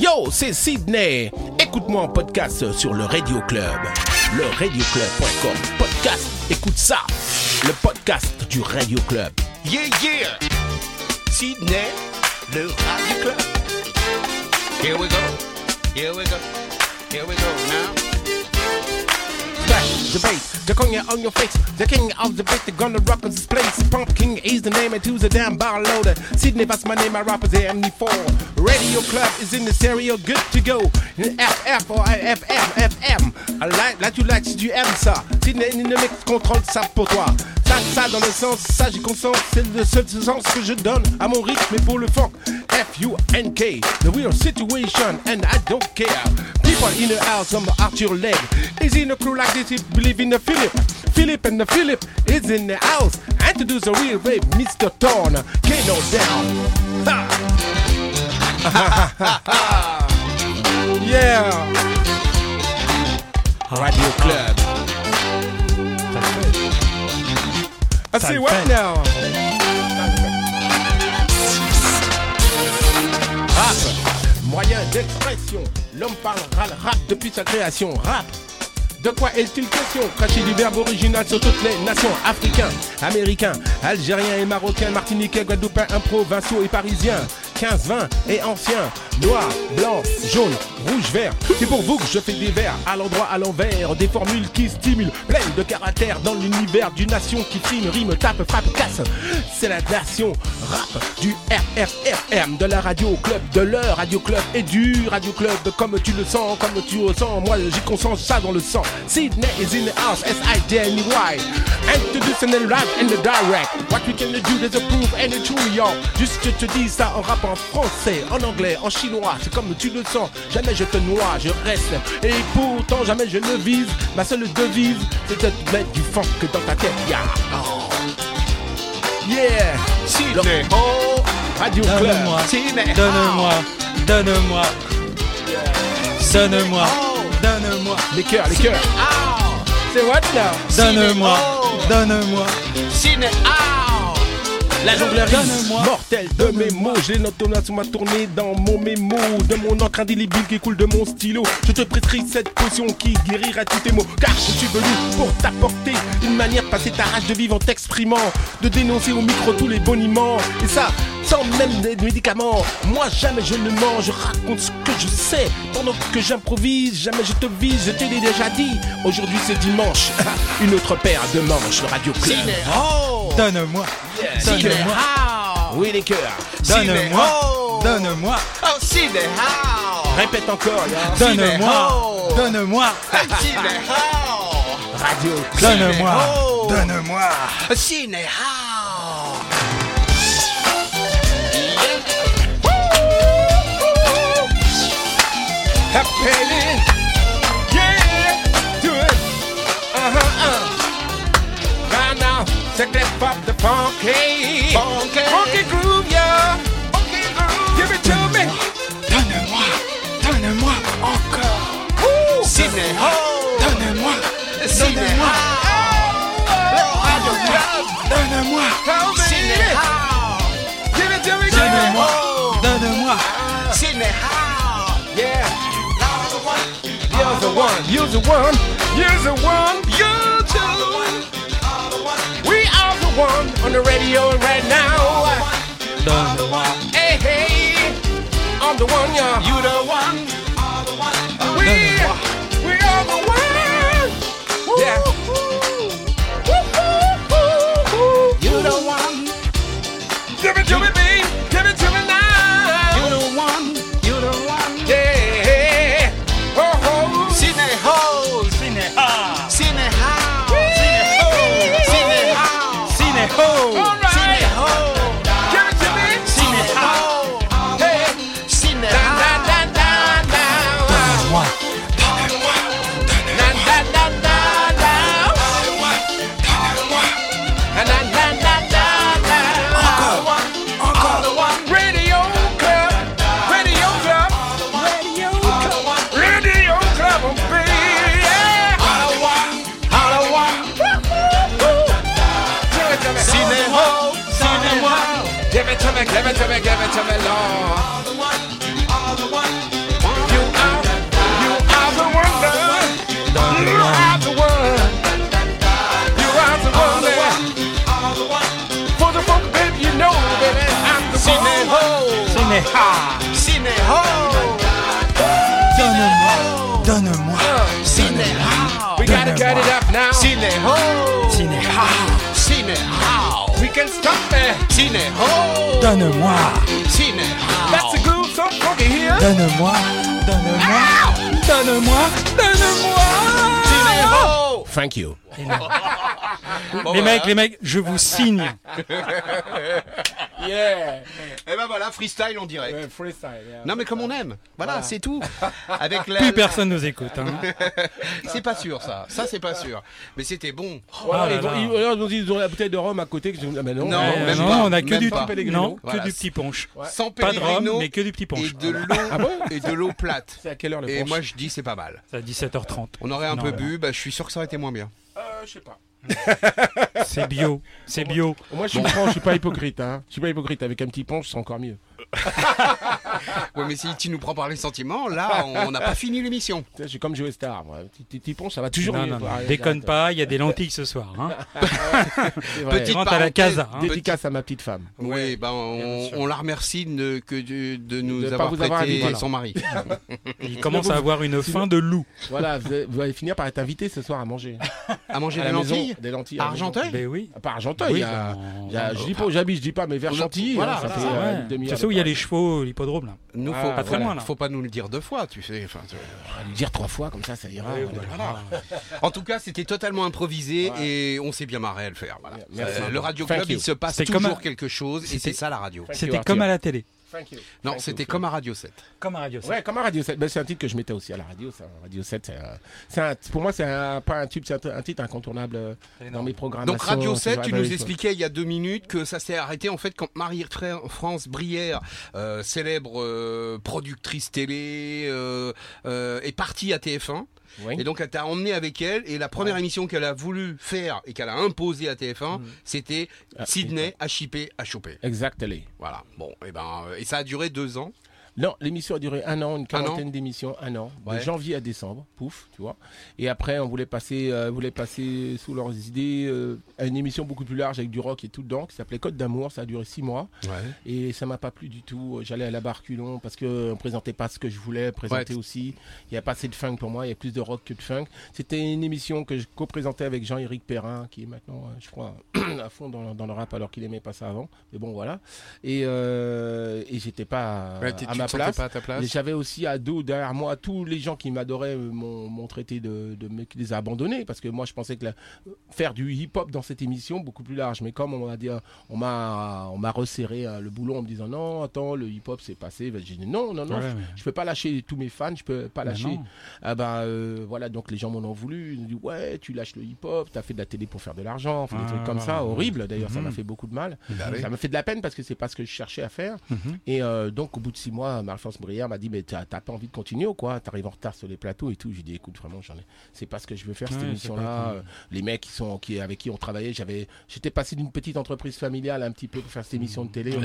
Yo, c'est Sydney. Écoute-moi en podcast sur le Radio Club. Le radioclub.com. Podcast, écoute ça. Le podcast du Radio Club. Yeah, yeah. Sydney, le Radio Club. Here we go. Here we go. Here we go now. The bass, the cognac on your face. The king of the beat, they gonna rock this place. Pump King is the name, and who's the damn bar loader. Sydney, that's my name, my rapper's MD4. Radio Club is in the stereo, good to go. FF or FM, FM. I like, là tu like si tu aimes. Sydney in the mix, contrôle ça pour toi. Ça, ça dans le sens, ça j'y consens. C'est le seul sens que je donne à mon rythme et pour le funk. F-U-N-K, the real situation, and I don't care. People in the house, I'm Arthur Leg. Is in a crew like this, he believe in the Philip. Philip and the Philip is in the house. Introduce a real babe, Mr. Torn. Kano down. Ha. yeah. Radio Club. I le what fait. now? Rap, moyen d'expression. L'homme parlera le rap depuis sa création. Rap. De quoi est-il question? Cracher du verbe original sur toutes les nations Africains, Américains, Algériens et Marocains Martiniquais, Guadeloupéens, provinciaux et Parisiens 15, 20 et anciens. Noir, blanc, jaune, rouge, vert. C'est pour vous que je fais des vers à l'endroit, à l'envers Des formules qui stimulent, pleines de caractères Dans l'univers d'une nation qui frime, rime, tape, frappe, casse. C'est la nation rap du RRRM De la radio club, de leur radio club Et du radio club. Comme tu le sens, comme tu ressens. Moi j'y consens ça dans le sang. Sydney is in the house, S-I-D-N-E-Y Introducing the rap and the direct. What we can do, there's a proof and a true y'all. Juste je te dis ça en rap en français, en anglais, en chinois. C'est comme tu le sens, jamais je te noie, je reste. Et pourtant jamais je ne vise Ma seule devise, c'est de te mettre du funk dans ta tête Yeah, oh. yeah. Sydney, Le- oh. Radio Club. Donne-moi, donne-moi, donne-moi, donne-moi, donne-moi, Les cœurs, les cœurs. C'est what now donne-moi, Oh. donne-moi. Oh. La jonglerie mortelle de mes mots. J'ai l'automate tourné dans mon mémo. De mon encre indélébile qui coule de mon stylo. Je te prescris cette potion qui guérira tous tes maux. Car je suis venu pour t'apporter Une manière de passer ta rage de vivre en t'exprimant. De dénoncer au micro tous les boniments. Et ça sans même des médicaments. Moi jamais je ne mens. Je raconte ce que je sais Pendant que j'improvise. Jamais je te vise. Je t'ai déjà dit. Aujourd'hui c'est dimanche. Une autre paire de manches. Le Radio Club. Oh. Donne-moi, Oh. Oui les cœurs donne-moi, donne-moi, Oh, oh. Répète encore, donne-moi, donne-moi, oh. Radio. donne-moi, donne-moi. Sydney, oh. Take that pop the funky. Funky. Funky groove, yeah. Okay, girl. Give it to me. Donne-moi, donne-moi encore, Woo. Sydney, oh. donne-moi, Sydney, donne-moi. Radio Club. donne-moi, Sydney. Give it to me, girl. donne-moi, donne-moi. Sydney. Yeah. You're the one. You're the one. You're the one. You're the one. The one on the radio right now. Donne-moi, Hey, hey, I'm the one, yeah. You the one. Les mecs, je vous signe. Yeah. Et ben voilà, freestyle. Ouais, freestyle. yeah. Non mais comme on aime, voilà, Voilà. c'est tout. Avec la, Plus personne nous écoute. hein. C'est pas sûr ça, ça c'est pas sûr. Mais c'était bon. Oh là ils, ont, là. ils- alors, ils ont dit, ils ont la bouteille de rhum à côté. Que je... ah, mais non, Non, Euh, même non, pas, on a que même du non, que du petit punch. Sans Pas de rhum, mais que du petit et punch. de l'eau Ah bon et de l'eau plate. C'est à quelle heure le Et moi je dis c'est pas mal. C'est à 17h30. On aurait un peu bu, bah, je suis sûr que ça aurait été moins bien. Euh, je sais pas. C'est bio, c'est bio. Moi, je suis franc, je suis pas hypocrite. Hein. Je suis pas hypocrite. Avec un petit punch, c'est encore mieux. Ouais, mais si tu nous prends par les sentiments, là on n'a pas fini l'émission. Je suis comme Joe Star. Moi. Petit, ça va toujours Non, mieux. non, non, Arrête, déconne pas, il y a des lentilles ce soir. Hein. Petite Rentre à la parenthèse. casa. hein. Dédicace à ma petite femme. Oui, ben on, la remercie de, que de, de nous De avoir vous prêté avoir invité. son mari. Il commence à avoir une faim de loup. Voilà, vous allez, vous allez finir par être invité ce soir à manger. À manger À des la maison, lentilles Des lentilles. à la maison. Argenteuil Ben oui. Pas Argenteuil, ben, je dis pas, j'habite, je dis pas, mais vers Chantilly, voilà, hein, ça voilà. fait euh, Ouais. une demi-heure. Y a les chevaux, l'hippodrome là. Nous, Ah, faut, pas très faut- loin, là. faut pas nous le dire deux fois, tu sais. enfin, tu- On va lui dire trois fois, comme ça, ça ira. Voilà. En tout cas, c'était totalement improvisé Ouais. et on s'est bien marré à le faire. Voilà. Euh, le Radio Club, il se passe toujours quelque chose et c'est ça la radio. C'était comme à la télé. Thank you. Non, c'était comme à Radio 7. Comme à Radio Ouais, comme à Radio 7. Ben, c'est un titre que je mettais aussi à la radio. Ça. Radio 7, c'est, un- c'est un- pour moi, c'est un- pas un tube, c'est un, un titre incontournable euh, dans mes programmes. Donc Radio 7, tu nous expliquais il y a deux minutes que ça s'est arrêté en fait quand Marie-France Brière, euh, célèbre euh, productrice télé, euh, euh, est partie à TF1. Oui. Et donc elle t'a emmené avec elle et la première émission qu'elle a voulu faire et qu'elle a imposée à TF1, c'était Ah, Sydney HIP à choper. Exactement. Voilà. Bon, et ben euh, et ça a duré deux ans. Non, l'émission a duré un an, une Un quarantaine d'émissions, un an, Ouais. de janvier à décembre, pouf, tu vois. Et après, on voulait passer, euh, voulait passer sous leurs idées euh, à une émission beaucoup plus large avec du rock et tout dedans, qui s'appelait Côte d'amour. Ça a duré six mois et ça m'a pas plu du tout. J'allais à la barre culon parce que on présentait pas ce que je voulais présenter Ouais. aussi. Il y a pas assez de funk pour moi. Il y a plus de rock que de funk. C'était une émission que je co-présentais avec Jean-Éric Perrin, qui est maintenant, euh, je crois, à fond dans, dans le rap alors qu'il aimait pas ça avant. Mais bon, voilà. Et, euh, et j'étais pas Ouais, à, ma place. pas à ta place. Et j'avais aussi à dos derrière moi tous les gens qui m'adoraient m'ont m'ont traité de, de mec qui les a abandonnés parce que moi je pensais que la- faire du hip hop dans cette émission beaucoup plus large. Mais comme on m'a dit on m'a on m'a resserré euh, le boulon en me disant non attends le hip hop c'est passé. J'ai dit non non non Ouais, je, mais- je peux pas lâcher tous mes fans je peux pas lâcher. ah ben euh, voilà donc les gens m'en ont voulu. Ils ont dit ouais tu lâches le hip hop t'as fait de la télé pour faire de l'argent enfin, des Ah, trucs comme ça horrible. D'ailleurs ça Mhm. m'a fait beaucoup de mal. Bah oui. ça m'a fait de la peine parce que c'est pas ce que je cherchais à faire. Mhm. et euh, donc, au bout de six mois, Marie-France Brière m'a dit Mais t'as pas envie de continuer ou quoi? T'arrives en retard sur les plateaux et tout. J'ai dit Écoute, vraiment, j'en ai. C'est pas ce que je veux faire, cette Ouais, émission-là. Euh, Les mecs qui sont, qui, avec qui on travaillait, j'avais, j'étais passé d'une petite entreprise familiale un petit peu pour faire cette émission de télé. Une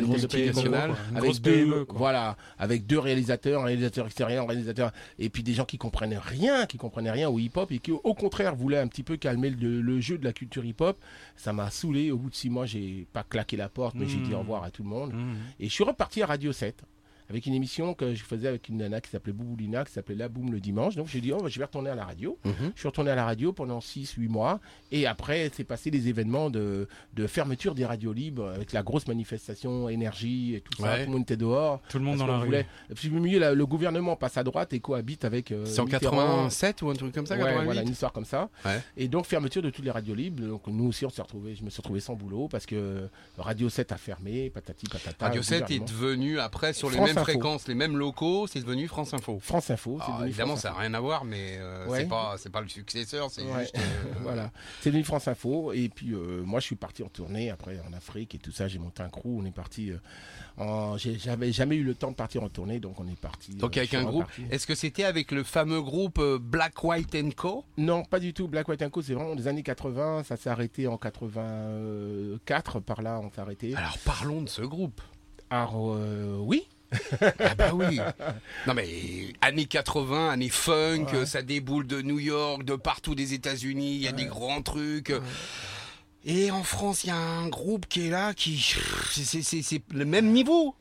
quoi. Une avec grosse deux, PME, quoi. voilà, avec deux réalisateurs, un réalisateur extérieur, un réalisateur, et puis des gens qui comprenaient rien, qui comprenaient rien au hip-hop et qui, au contraire, voulaient un petit peu calmer le, le jeu de la culture hip-hop. Ça m'a saoulé. Au bout de six mois, j'ai pas claqué la porte, mais j'ai dit Mhm. au revoir à tout le monde. Mhm. Et je suis reparti à Radio 7 avec une émission que je faisais avec une nana qui s'appelait Bouboulina, qui s'appelait La Boum le dimanche. Donc j'ai dit, oh, bah, je vais retourner à la radio. Mhm. Je suis retourné à la radio pendant 6-8 mois. Et après, c'est passé les événements de, de fermeture des radios libres avec la grosse manifestation, énergie et tout ça. Tout le monde était dehors. Tout le monde dans la rue. voulait- puis, milieu, la- le gouvernement passe à droite et cohabite avec. euh, C'est en Mitterrand. 87 ou un truc comme ça, Ouais, 88 voilà, une histoire comme ça. Ouais. Et donc fermeture de toutes les radios libres. Donc nous aussi on s'est retrouvé, je me suis retrouvé sans boulot parce que Radio 7 a fermé, patati patata. Radio le 7 est devenu après sur les France mêmes Info. fréquences, les mêmes locaux, c'est devenu France Info. France Info. c'est Ah, devenu évidemment, France ça n'a rien à voir, mais euh, Ouais. c'est pas c'est pas le successeur, c'est Ouais. juste. euh, voilà, c'est devenu France Info. Et puis euh, moi, je suis parti en tournée après en Afrique et tout ça. J'ai monté un crew. On est parti. euh, en... J'avais jamais eu le temps de partir en tournée, donc on est parti. Donc avec un groupe. Est-ce que c'était avec le fameux groupe Black White and Co? Non, pas du tout. Black White Co, c'est vraiment des années 80. Ça s'est arrêté en 84. Par là, on s'est arrêté. Alors parlons de ce groupe. Alors euh, oui. Ah bah oui. Non mais années 80, années funk, Ouais. ça déboule de New York, de partout des États-Unis, il y a des grands trucs. Et en France, il y a un groupe qui est là, qui c'est le même niveau.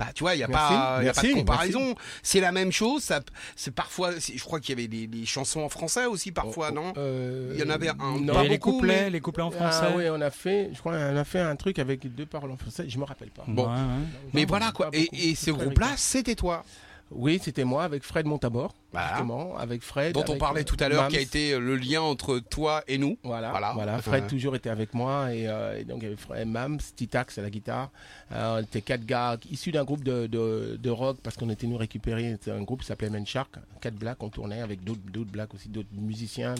Enfin, tu vois, il n'y a, pas, il y a pas de comparaison. C'est la même chose. Ça, c'est parfois, c'est- je crois qu'il y avait des, des chansons en français aussi parfois, non? Euh, Il y en avait un- non. Pas les beaucoup, couplets, mais- les couplets en français. Ah oui, on a fait, je crois, on a fait un truc avec deux paroles en français. Je me rappelle pas. Bon. Ouais, ouais. Mais Non, voilà quoi. Et, beaucoup. et ce groupe-là, c'était toi? Oui, c'était moi avec Fred Montabor, Voilà. justement, avec Fred. Dont on parlait euh, tout à l'heure, qui a été le lien entre toi et nous. Voilà, Voilà. voilà. Fred Ouais. toujours était avec moi et, euh, et donc il y avait Fred Mams, Titax à la guitare. Euh, on était quatre gars issus d'un groupe de, de, de rock parce qu'on était nous récupérer c'était un groupe qui s'appelait Man Shark, quatre blacks on tournait avec d'autres d'autres blacks aussi, d'autres musiciens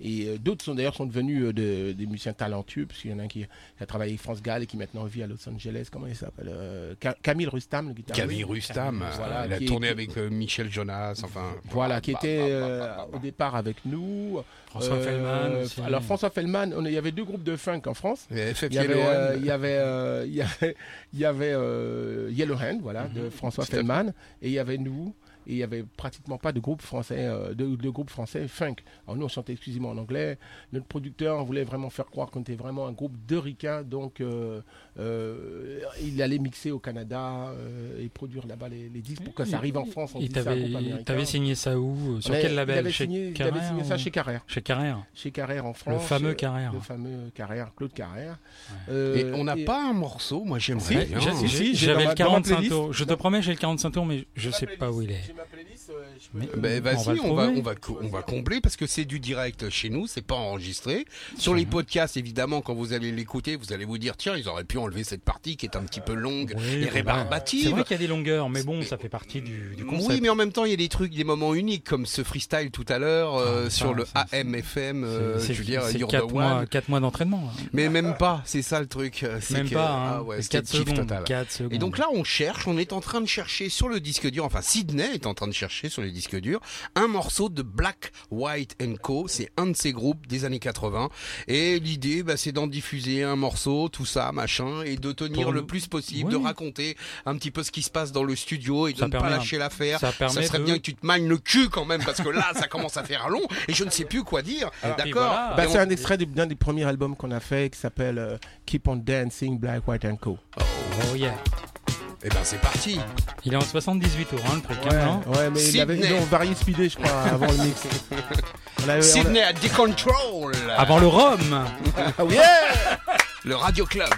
et euh, d'autres sont d'ailleurs sont devenus euh, de- des musiciens talentueux parce qu'il y en a un qui, qui a travaillé avec France Gall et qui maintenant vit à Los Angeles. Comment il s'appelle euh, Ca- Camille Rustam, le guitariste. Camille Rustam, Voilà, euh, il a tourné avec euh, Michel Jonas, enfin. Voilà, qui bah, était bah, bah, euh, bah, bah, au bah. départ avec nous. François Euh, Fellman aussi. Alors François Fellman, on- il y avait deux groupes de funk en France. Il y avait, Yellow Hand. il y avait, euh, il y avait, il y avait euh, Yellow Hand, voilà, de François Mhm. à fait. Fellman, et il y avait nous, et il y avait pratiquement pas de groupe français, euh, de, de groupe français funk. Alors nous, on chantait exclusivement en anglais. Notre producteur voulait vraiment faire croire qu'on était vraiment un groupe de ricains, donc euh, euh, il allait mixer au Canada euh, et produire là-bas les, les disques pour que ça arrive en France. On Il américain. t'avais signé ça où Sur avait- quel il label? avait Chez signé, il avait Carrère signé ça ou- chez Carrère. Chez Carrère. Chez Carrère en France. Le fameux Carrère. Le fameux Carrère, Claude Carrère. Et Euh, on n'a et- pas un morceau, moi j'aimerais Si, J'avais le ma- dans ma 45 playlist. tours. Je te promets, j'ai le 45 tours, mais je sais pas où il est. J'ai ma playlist, euh, je peux Mais- le- Ben, On va vas-y, on va, trouver. on va, co- on va combler parce que c'est du direct chez nous, c'est pas enregistré. Sur les podcasts, évidemment, quand vous allez l'écouter, vous allez vous dire, tiens, ils auraient pu enlever cette partie qui est un petit peu longue Oui, et. C'est rébarbative. vrai qu'il y a des longueurs, mais bon, ça fait partie du, du concept. Oui, mais en même temps, il y a des trucs, des moments uniques comme ce freestyle tout à l'heure euh, Ah, sur le ça, c'est- AM/FM. euh, C'est- je veux dire, c'est You're the 4 mois, quatre mois d'entraînement. Mais même pas, c'est ça le truc. euh, c'est Même que- pas, hein. ah ouais, C'est c'était 4 le kiff secondes. total. 4 secondes. Et donc là, on cherche, on est en train de chercher sur le disque dur, enfin Sydney est en train de chercher sur les disques durs, un morceau de Black, White and Co. C'est un de ces groupes des années 80. Et l'idée, bah, c'est d'en diffuser un morceau, tout ça, machin, et de tenir Pour le nous- plus possible, Oui. de raconter un petit peu ce qui se passe dans le studio et de Ça ne pas lâcher l'affaire. ça permet serait de- bien que tu te manges le cul quand même, parce que là, ça commence à faire long, et je ne sais plus quoi dire. puis D'accord voilà. Bah, c'est on- un extrait du- d'un des premiers albums qu'on a fait qui s'appelle euh, Keep on Dancing Black, White and Co. Oh yeah. Eh ben, c'est parti. Il est en 78 tours, hein, le truc. hein, non ouais, mais il avait, Sydney. ils ont varié speedé, je crois, avant le mix. On avait- on a- Sydney à Decontrol. Avant le Rhum Ah oui. Le Radio Club.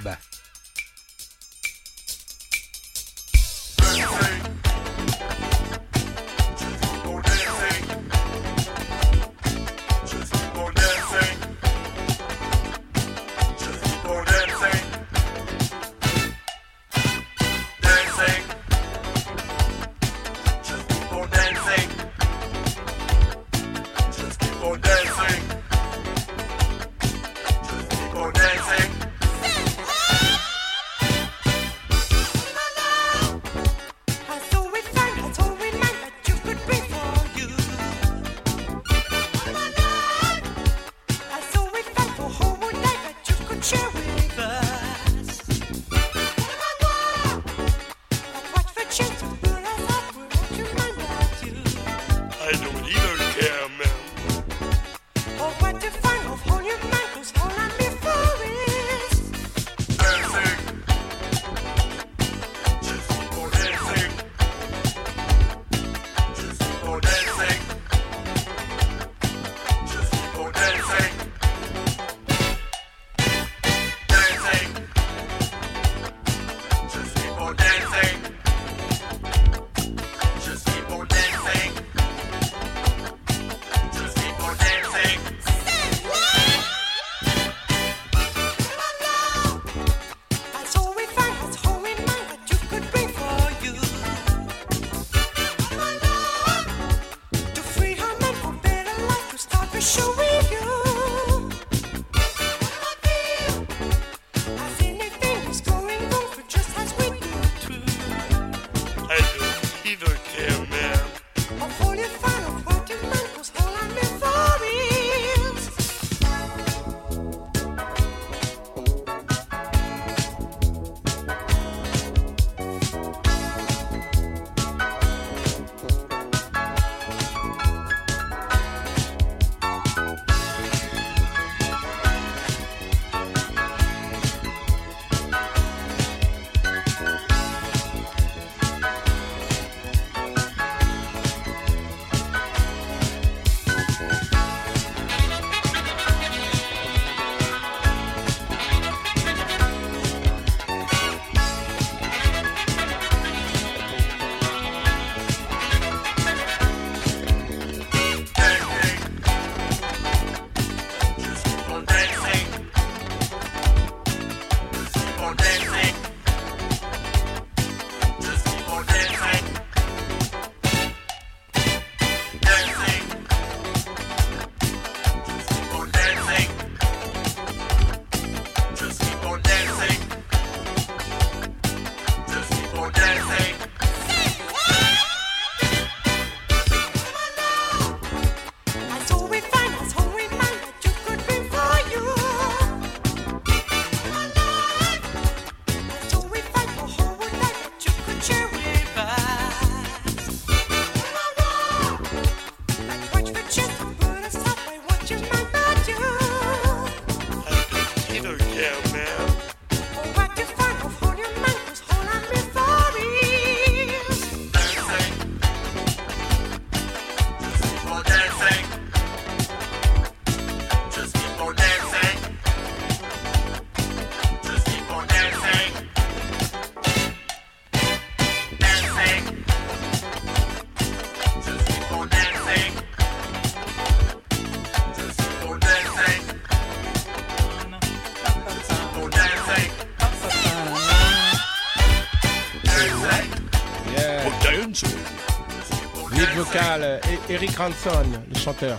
Eric Ranson, le chanteur.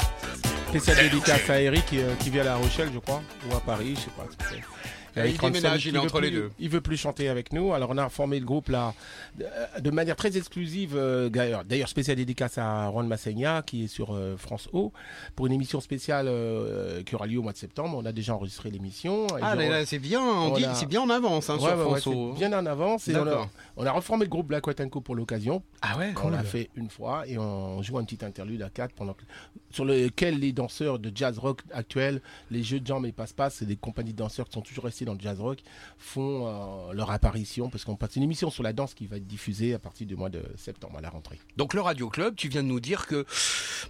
Spécial dédicace à Eric qui, euh, qui vit à La Rochelle, je crois, ou à Paris, je sais pas. ce que c'est. Et il il est entre les plus- deux. Il veut plus chanter avec nous, alors on a formé le groupe là de, de manière très exclusive. euh, D'ailleurs, d'ailleurs, spécial dédicace à Juan Massegna qui est sur euh, France O pour une émission spéciale euh, qui aura lieu au mois de septembre. On a déjà enregistré l'émission. Ah, là, c'est bien, on On dit, a- c'est bien en avance hein, Ouais, sur ouais, François. c'est bien en avance. Et on, a, D'accord. on a reformé le groupe Black White Co pour l'occasion. Ah ouais, On l'a fait une fois et on joue un petit interlude à quatre pendant que- sur lequel les danseurs de jazz rock actuels, les jeux de jambes et passe-passe, c'est des compagnies de danseurs qui sont toujours restés dans le jazz rock, font euh, leur apparition parce qu'on passe une émission sur la danse qui va être diffusée à partir du mois de septembre à la rentrée. Donc le Radio Club, tu viens de nous dire que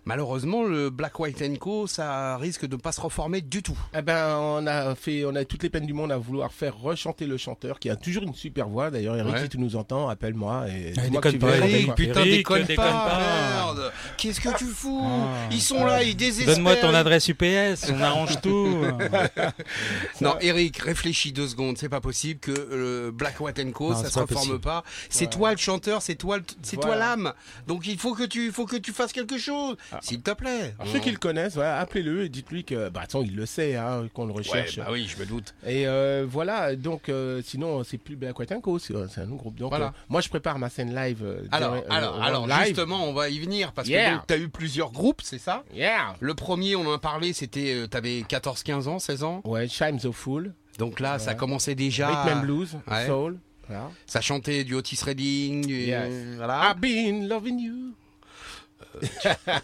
malheureusement le Black White Co, ça risque de pas se reformer du tout. Eh ben, on a fait, on a toutes les peines du monde à vouloir faire rechanter le chanteur qui a toujours une super voix. D'ailleurs, Eric, Ouais. si tu nous entends, appelle-moi et Ah, dis-moi que déconne tu pas, chanter, Eric, putain, Eric, déconne, déconne pas, pas. merde. Qu'est-ce que tu fous Ah. Ils sont là, ils désespèrent. Donne-moi ton adresse UPS, on arrange tout. Non, Eric, réfléchis deux secondes. C'est pas possible que le Black White Co, Non, ça se reforme possible. pas. C'est Ouais. toi le chanteur, c'est toi, c'est toi Voilà. l'âme. Donc il faut que tu, faut que tu fasses quelque chose, Ah. s'il te plaît. Alors, ceux qui le connaissent, ouais, appelez-le et dites-lui que, bah, attends, il le sait, hein, qu'on le Ouais, recherche. bah oui, je me doute. Et euh, voilà, donc euh, sinon c'est plus Black White Co, c'est c'est un autre groupe. Donc Voilà. euh, moi je prépare ma scène live. euh, Alors, euh, alors, alors, live. justement, on va y venir parce Yeah. que tu as eu plusieurs groupes, c'est ça? Yeah. Le premier, on en a parlé, c'était, euh, t'avais 14, 15 ans, 16 ans? Ouais, Chimes of Fool, Donc là, ça Ouais. commençait déjà. Rhythm and Blues, Ouais. Soul. Voilà. Ça chantait du Otis Redding, du, Yes. voilà. I've been loving you.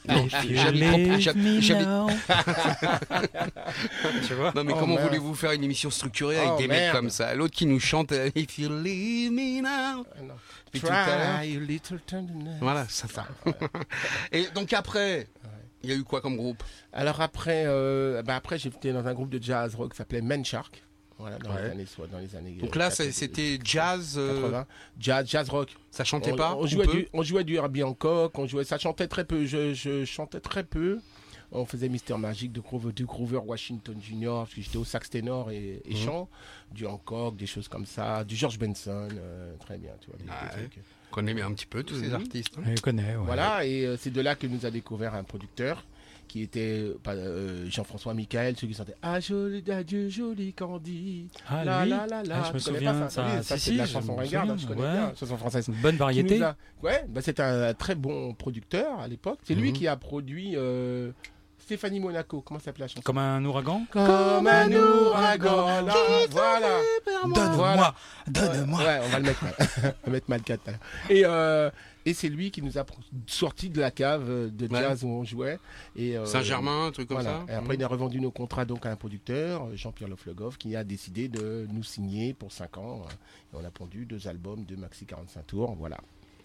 Now. tu vois Non mais Oh, comment voulez-vous faire une émission structurée avec Oh, des mecs comme ça? L'autre qui nous chante euh, If you leave me now. Ah. Puis tout à. Try little tenderness. Voilà, ça. Et donc après, il y a eu quoi comme groupe? Alors après, euh, bah après j'étais dans un groupe de jazz rock qui s'appelait Men Shark. Voilà, dans Ouais. les années, soit dans les années. Donc euh, là, 80, c'est- c'était jazz, euh, 80. Jazz, jazz rock. ça chantait on, pas on ou jouait du, on jouait du Herbie Hancock, on jouait, ça chantait très peu. Je, je chantais très peu. On faisait Mister Magic de Grover, du Grover Washington Jr. parce que j'étais au sax ténor et, et Mhm. chant, du Hancock, des choses comme ça, du George Benson, euh, très bien, tu vois. des- Ah trucs. On connaît un petit peu tous ces Mhm. artistes. hein. Je connais, ouais. Voilà, et euh, c'est de là que nous a découvert un producteur qui était euh, Jean-François Michael, celui qui chantait Ah joli adieu joli Candy. Ah, la, lui la, la, la. Ah, je me souviens pas ça. Oui, ça Si, la chanson je me ringarde, hein, je connais ouais. bien, chanson française. Une bonne variété. a- Ouais, bah, c'est un très bon producteur à l'époque. C'est lui Mhm. qui a produit euh, Stéphanie Monaco. Comment s'appelle la chanson Comme un ouragan Comme un ouragan. là, Voilà. Donne-moi, donne-moi. Ouais, on va le mettre mal. on va mettre mal 4. Et, euh, et c'est lui qui nous a sorti de la cave euh, de Ouais. jazz où on jouait. Et, euh, Saint-Germain, un truc comme voilà. ça Et après, il a revendu nos contrats donc à un producteur, Jean-Pierre Loflegov, qui a décidé de nous signer pour 5 ans. Et on a pondu deux albums, deux maxi 45 tours. Voilà.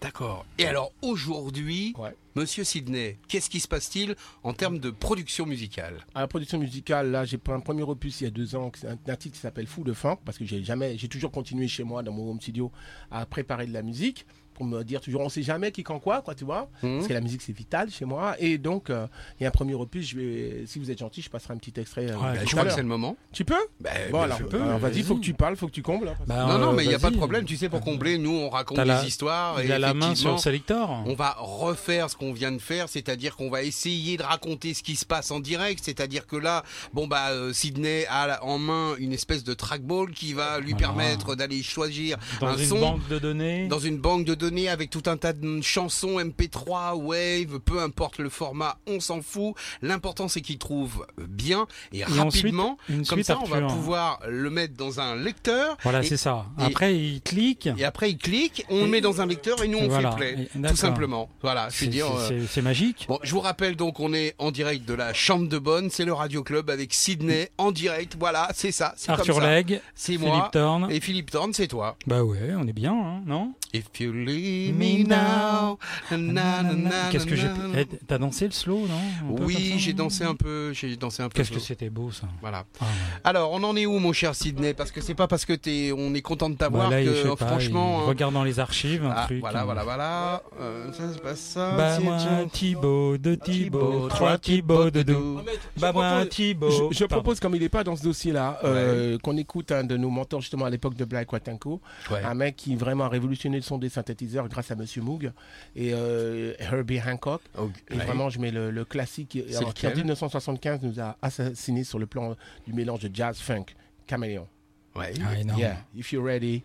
D'accord. Et alors aujourd'hui, Ouais. Monsieur Sidney, qu'est-ce qui se passe-t-il en termes de production musicale? À la production musicale, là, j'ai pris un premier opus il y a deux ans, c'est un, un titre qui s'appelle Fou de Funk, parce que j'ai jamais, j'ai toujours continué chez moi dans mon home studio à préparer de la musique pour me dire toujours, on sait jamais qui quand quoi, quoi, tu vois. Mhm. Parce que la musique c'est vital chez moi. Et donc, euh, il y a un premier opus. Je vais, si vous êtes gentil, je passerai un petit extrait. euh, Ouais, Je crois que c'est le moment. Tu peux Bah, Bon alors, je peux. alors, vas-y, faut que tu parles, faut que tu combles. hein, Bah, Non, non, mais il n'y a pas de problème. Tu sais, pour combler, nous, on raconte des histoires. Il et a la main effectivement, sur le Selector. On va refaire ce qu'on vient de faire, c'est-à-dire qu'on va essayer de raconter ce qui se passe en direct, c'est-à-dire que là, bon bah euh, Sydney a en main une espèce de trackball qui va lui Voilà. permettre d'aller choisir Dans un une son banque de données. dans une banque de données avec tout un tas de chansons MP3, Wave, peu importe le format, on s'en fout. L'important c'est qu'il trouve bien et, Et rapidement. ensuite, Comme ça, on va pouvoir le mettre dans un lecteur. Voilà, c'est ça. et- Après, il clique. Et après, il clique, on le met dans un lecteur et nous on Voilà. fait play, tout simplement. Voilà, je veux C'est- dire. euh, c'est- magique. Bon, je vous rappelle donc, on est en direct de la Chambre de Bonne, c'est le Radio Club avec Sydney en direct. Voilà, c'est ça, comme Arthur ça. Legge, C'est Philippe moi. Thorne. Et Philippe Thorne, c'est toi. Bah ouais, on est bien, hein, non? If you me now. na, na, na, na, Qu'est-ce que j'ai. Eh, T'as dansé le slow, non Oui, j'ai dansé un peu, j'ai dansé un peu. Qu'est-ce que c'était beau ça. Voilà. Ah, ouais. Alors, on en est où, mon cher Sydney? Parce que c'est pas parce que t'es, on est content de t'avoir Voilà, que, pas, franchement. il hein. regarde dans les archives un Ah, truc. voilà, hein. voilà, voilà. Euh, ça, c'est pas ça. Bah c'est moi tiens. un Thibaut, deux Thibaut, trois Thibaut de dos. Je Bah moi un Thibaut. Je, propose, comme il n'est pas dans ce dossier-là, euh, qu'on écoute un de nos mentors justement à l'époque de Black Watanko, un mec qui vraiment a révolutionné le son des synthétiseurs synthétiseurs grâce à Monsieur Moog et euh, Herbie Hancock. Et ouais. vraiment, je mets le, le classique qui, C'est alors, qui, en lequel 1975 nous a assassiné sur le plan du mélange de jazz funk, Caméléon. Ouais. Ah. Yeah, if you're ready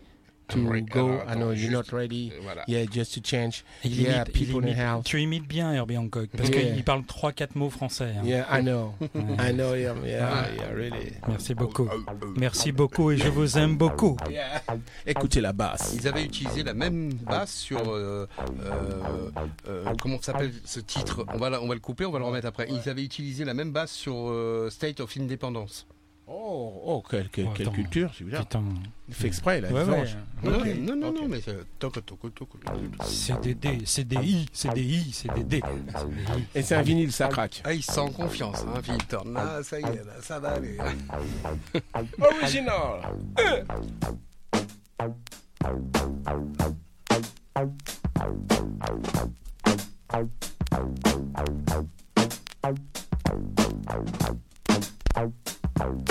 to go, Alors, I know you're not ready. Voilà. Yeah, just to change. Il Yeah, imite- people in house. Tu imites bien Herbie Hancock parce Yeah. qu'il parle 3-4 mots français. hein. Yeah, I know. Ouais. I know, yeah, yeah, Ah. yeah, really. Merci beaucoup. Oh, oh, oh. Merci beaucoup et je vous aime beaucoup. Yeah. Écoutez la basse. Ils avaient utilisé la même basse sur euh, euh, euh, comment s'appelle ce titre? On va la- on va le couper, on va le remettre après. Ils avaient utilisé la même basse sur euh, State of Independence. Oh, oh quelle, quelle, culture, c'est bizarre. Putain. Il fait exprès, là. Ouais, ouais. Non, okay. non, non, non, mais c'est. CDD, CDI, CDI, CDD. Et c'est un vinyle, ça craque. Ah, il sent confiance, hein, puis il tourne là, ça y est, là, ça va aller. Original! Euh. Out.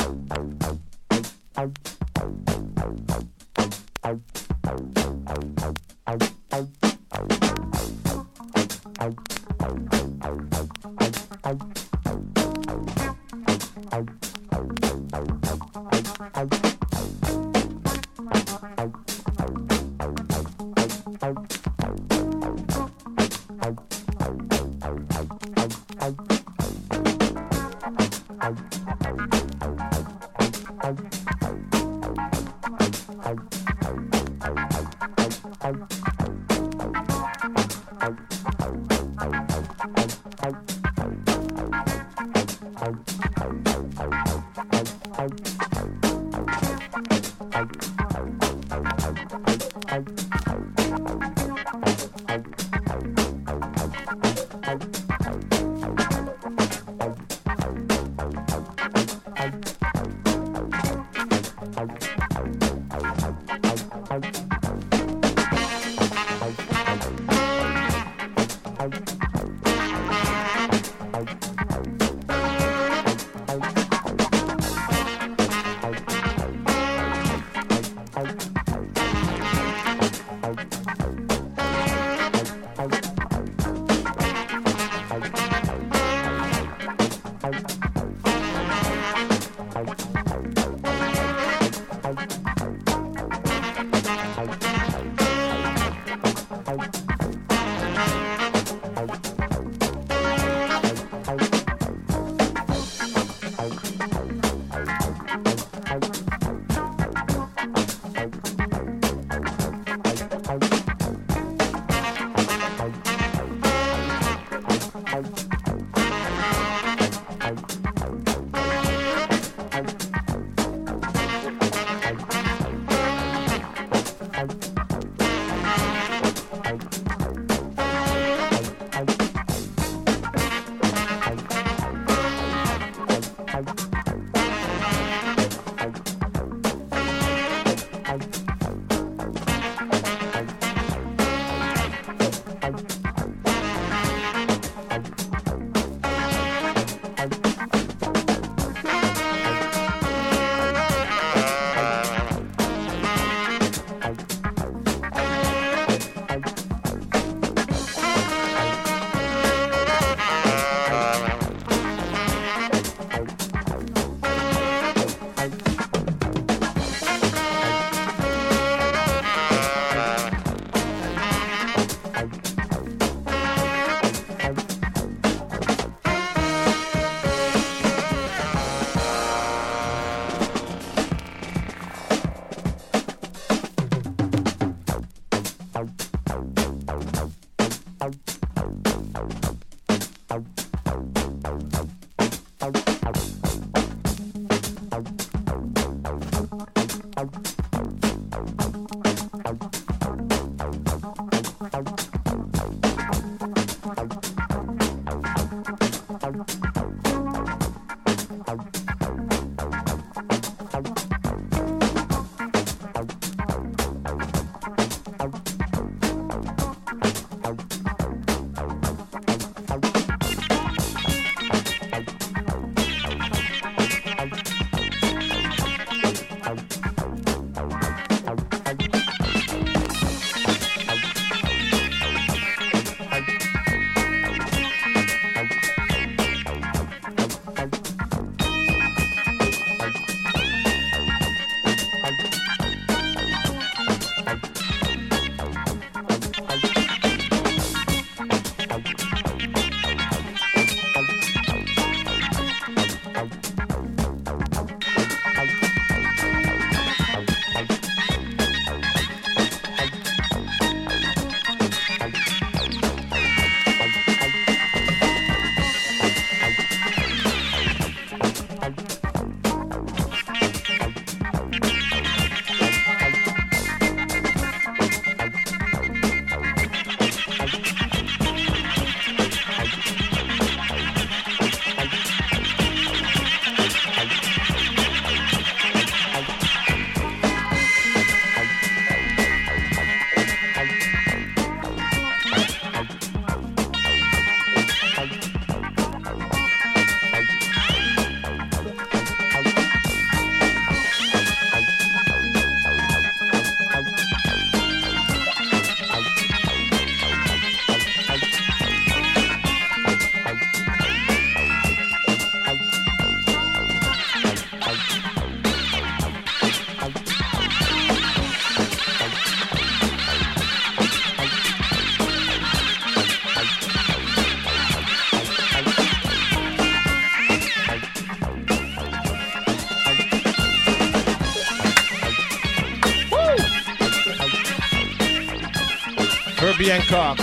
Hancock.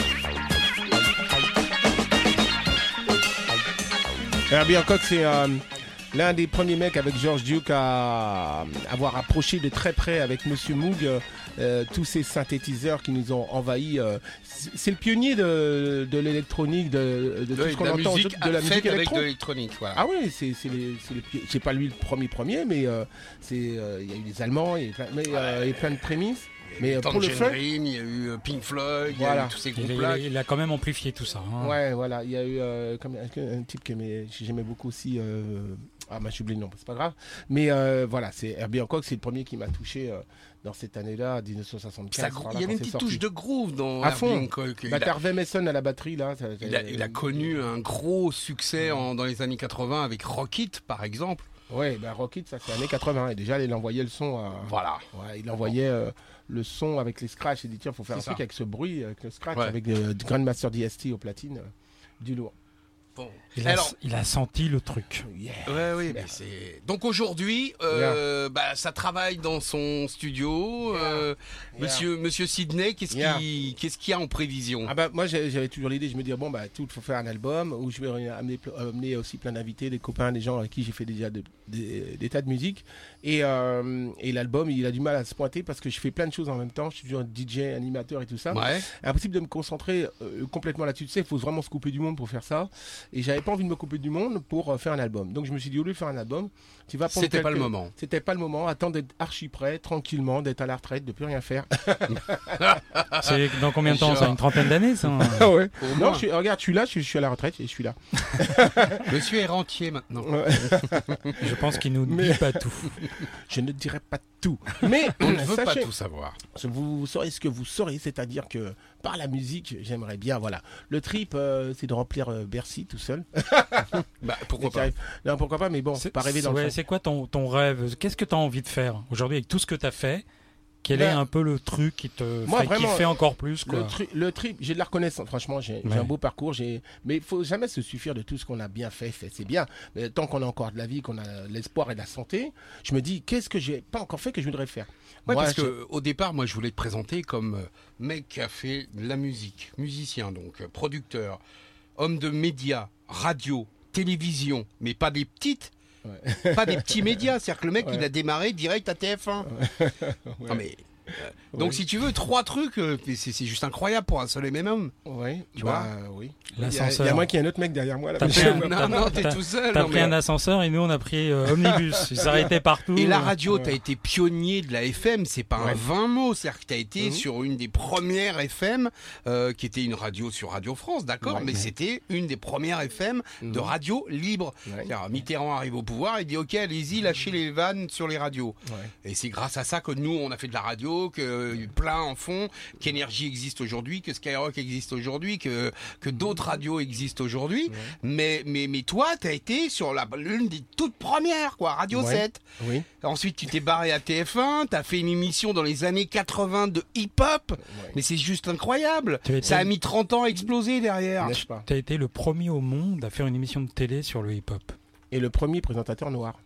Herbie Hancock, c'est euh, l'un des premiers mecs avec George Duke à avoir approché de très près avec Monsieur Moog euh, euh, tous ces synthétiseurs qui nous ont envahis. euh, c'est le pionnier de, de l'électronique, de, de tout ce qu'on de la entend, musique, de la musique avec de l'électronique. Voilà. Ah oui, c'est pas lui le premier premier, mais euh, c'est euh, il y a eu les Allemands, il y a eu plein, mais, euh, eu plein de prémices. Mais euh, pour le Tangerine fun, Dream, il y a eu euh, Pink Floyd, il y a eu tous ces groupes-là. il- il a quand même amplifié tout ça. hein. ouais, voilà, il y a eu euh, comme un, un type que mais j'aimais beaucoup aussi. euh, ah, bah, j'ai oublié le nom, c'est pas grave. Mais euh, voilà, c'est Herbie Hancock, c'est le premier qui m'a touché euh, dans cette année-là, 1975. Ça- par là, il y avait une petite sorti. touche de groove dans À Herbie fond. Hancock. Il Bah, Harvey Mason à la batterie là. ça- Il a, il a connu un gros succès en- dans les années 80 avec Rock It, par exemple. Ouais, bah Rocket, ça c'est années 80. Et déjà, il envoyait le son à. Voilà. Ouais, il envoyait euh, le son avec les scratchs. Il dit tiens, faut faire un truc avec ce bruit, avec le scratch, Ouais. avec euh, du Grandmaster DST au platine, euh, du lourd. Bon. Il, a, il senti le truc. Yeah. ouais, oui, mais. Donc aujourd'hui, euh, bah, ça travaille dans son studio. euh. Monsieur, Monsieur Sidney, qu'est-ce Yeah. qui, qu'est-ce qu'il y a en prévision? Ah bah moi j'avais toujours l'idée, je me dis bon bah tout faut faire un album où je vais amener, aussi plein d'invités, des copains, des gens avec qui j'ai fait déjà de- des- des tas de musique et, euh, et l'album il a du mal à se pointer parce que je fais plein de choses en même temps, je suis toujours DJ, animateur et tout ça. Ouais. Impossible de me concentrer complètement là-dessus. Tu sais, il faut vraiment se couper du monde pour faire ça. Et j'avais pas envie de me couper du monde pour euh, faire un album. Donc je me suis dit, au lieu de faire un album, tu vas prendre. C'était pas le moment. C'était pas le moment. Attends d'être archi prêt, tranquillement, d'être à la retraite, de plus rien faire. C'est dans combien de temps ça? Une trentaine d'années ça hein? Ah ouais. Non, moins. je suis, regarde, je suis là, je suis, je suis à la retraite et je suis là. Monsieur est rentier maintenant. Je pense qu'il nous Mais- dit pas tout. Je ne dirai pas tout. Mais On ne veut pas tout savoir. vous saurez ce que vous saurez, c'est-à-dire que par la musique, j'aimerais bien, voilà. Le trip, euh, c'est de remplir euh, Bercy tout seul. Bah, pourquoi pas Non, pourquoi pas, mais bon, c'est pas rêver dans ouais, le. C'est quoi ton, ton rêve? Qu'est-ce que tu as envie de faire aujourd'hui avec tout ce que tu as fait? Quel Ben, est un peu le truc qui te moi, ferait vraiment, kiffer encore plus quoi? Le, tri- le trip, j'ai de la reconnaissance. Franchement, j'ai Ouais. un beau parcours. J'ai, mais il faut jamais se suffire de tout ce qu'on a bien fait. fait c'est bien. Mais tant qu'on a encore de la vie, qu'on a l'espoir et la santé, je me dis, qu'est-ce que j'ai pas encore fait que je voudrais faire? Ouais, Moi, parce que au départ, moi, je voulais te présenter comme euh, mec qui a fait de la musique, musicien donc, euh, producteur, homme de médias, radio, télévision, mais pas des petites, Ouais. pas des petits médias. C'est-à-dire que le mec, Ouais. il a démarré direct à TF1. Non mais. Donc si tu veux trois trucs, euh, c'est c'est juste incroyable pour un seul et même homme. Ouais, Tu bah, oui. Il y a, L'ascenseur. il y a moi qui ai un autre mec derrière moi. Là, T'as pris un- Non, non, t'es t'as- tout seul. T'as non, pris mais- un ascenseur et nous on a pris euh, Omnibus. Ils s'arrêtaient partout. Et la radio, Ouais. t'as été pionnier de la FM, c'est pas un Ouais. vain mot, c'est-à-dire que t'as été Mhm. sur une des premières FM, euh, qui était une radio sur Radio France, d'accord, Ouais. mais c'était une des premières FM de Mhm. radio libre. Ouais. C'est-à-dire, Mitterrand arrive au pouvoir, il dit ok, allez-y, lâchez les vannes sur les radios. Ouais. Et c'est grâce à ça que nous, on a fait de la radio, que euh, plein en font, qu'Énergie existe aujourd'hui, que Skyrock existe aujourd'hui, que, que d'autres radios existent aujourd'hui. Ouais. Mais, mais, mais toi, t'as été sur la, l'une des toutes premières, quoi, Radio Ouais. 7. Oui. Ensuite, tu t'es barré à TF1, t'as fait une émission dans les années 80 de hip-hop. Ouais. Mais c'est juste incroyable. Été- Ça a mis 30 ans à exploser derrière. T'as été le premier au monde à faire une émission de télé sur le hip-hop. Et le premier présentateur noir.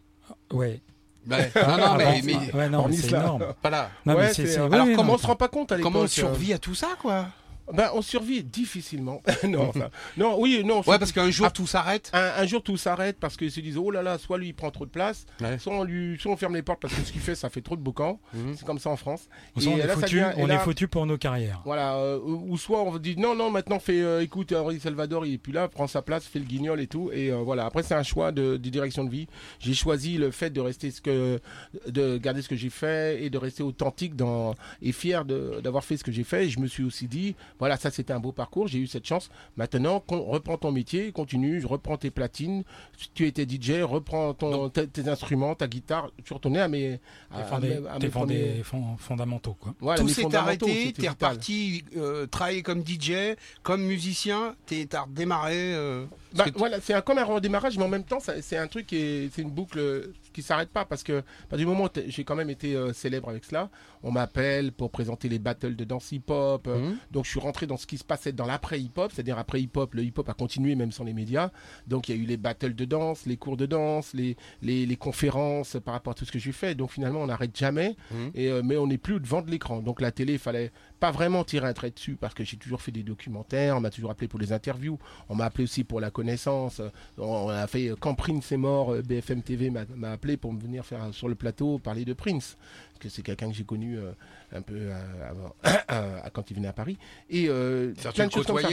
Ouais. Ouais. Non, non, mais, Avant- mais ouais, non, c'est cela. énorme. voilà. Non, Ouais, mais c'est, c'est- c'est- Alors oui, comment non, on se rend pas compte à l'époque Comment on euh, survit à tout ça, quoi Ben on survit difficilement. non, enfin, non, oui, non. Ouais, parce qu'un jour, Ah. tout s'arrête. Un, un jour tout s'arrête parce qu'ils se disent oh là là soit lui il prend trop de place Ouais. soit on lui soit on ferme les portes parce que ce qu'il fait ça fait trop de boucan Mhm. c'est comme ça en France on est là, ça foutu, devient- on là, est foutu pour nos carrières. voilà euh, ou ou soit on dit non non maintenant fais euh, écoute Henri Salvador il est plus là prend sa place fait le guignol et tout et euh, voilà après c'est un choix de, de direction de vie j'ai choisi le fait de rester ce que de garder ce que j'ai fait et de rester authentique dans et fier de- d'avoir fait ce que j'ai fait et je me suis aussi dit voilà ça c'était un beau parcours. J'ai eu cette chance. Maintenant reprends ton métier continue reprends tes platines. Si tu étais DJ reprends ton tes, tes instruments ta guitare. Tu retournais à mes à, mes- à premiers- fondamentaux, quoi. voilà, tout s'est arrêté, t'es reparti euh, travailler comme DJ, comme musicien, t'es- t'as redémarré. euh, Bah, voilà, c'est un, comme un redémarrage, mais en même temps, c'est un truc est, c'est une boucle euh, qui s'arrête pas parce que, partir du moment où j'ai quand même été euh, célèbre avec cela, on m'appelle pour présenter les battles de danse hip-hop. euh, Mhm. Donc, je suis rentré dans ce qui se passait dans l'après hip-hop, c'est-à-dire après hip-hop, le hip-hop a continué même sans les médias. Donc, il y a eu les battles de danse, les cours de danse, les, les, les conférences par rapport à tout ce que j'ai fait. Donc, finalement, on n'arrête jamais. Mhm. Et, euh, mais on n'est plus devant de l'écran. Donc, la télé, il fallait pas vraiment tiré un trait dessus parce que j'ai toujours fait des documentaires, on m'a toujours appelé pour les interviews, on m'a appelé aussi pour la connaissance. On a fait quand Prince est mort, BFM TV m'a appelé pour me venir faire sur le plateau parler de Prince, parce que c'est quelqu'un que j'ai connu euh, un peu euh, avant, euh, quand il venait à Paris. Et euh,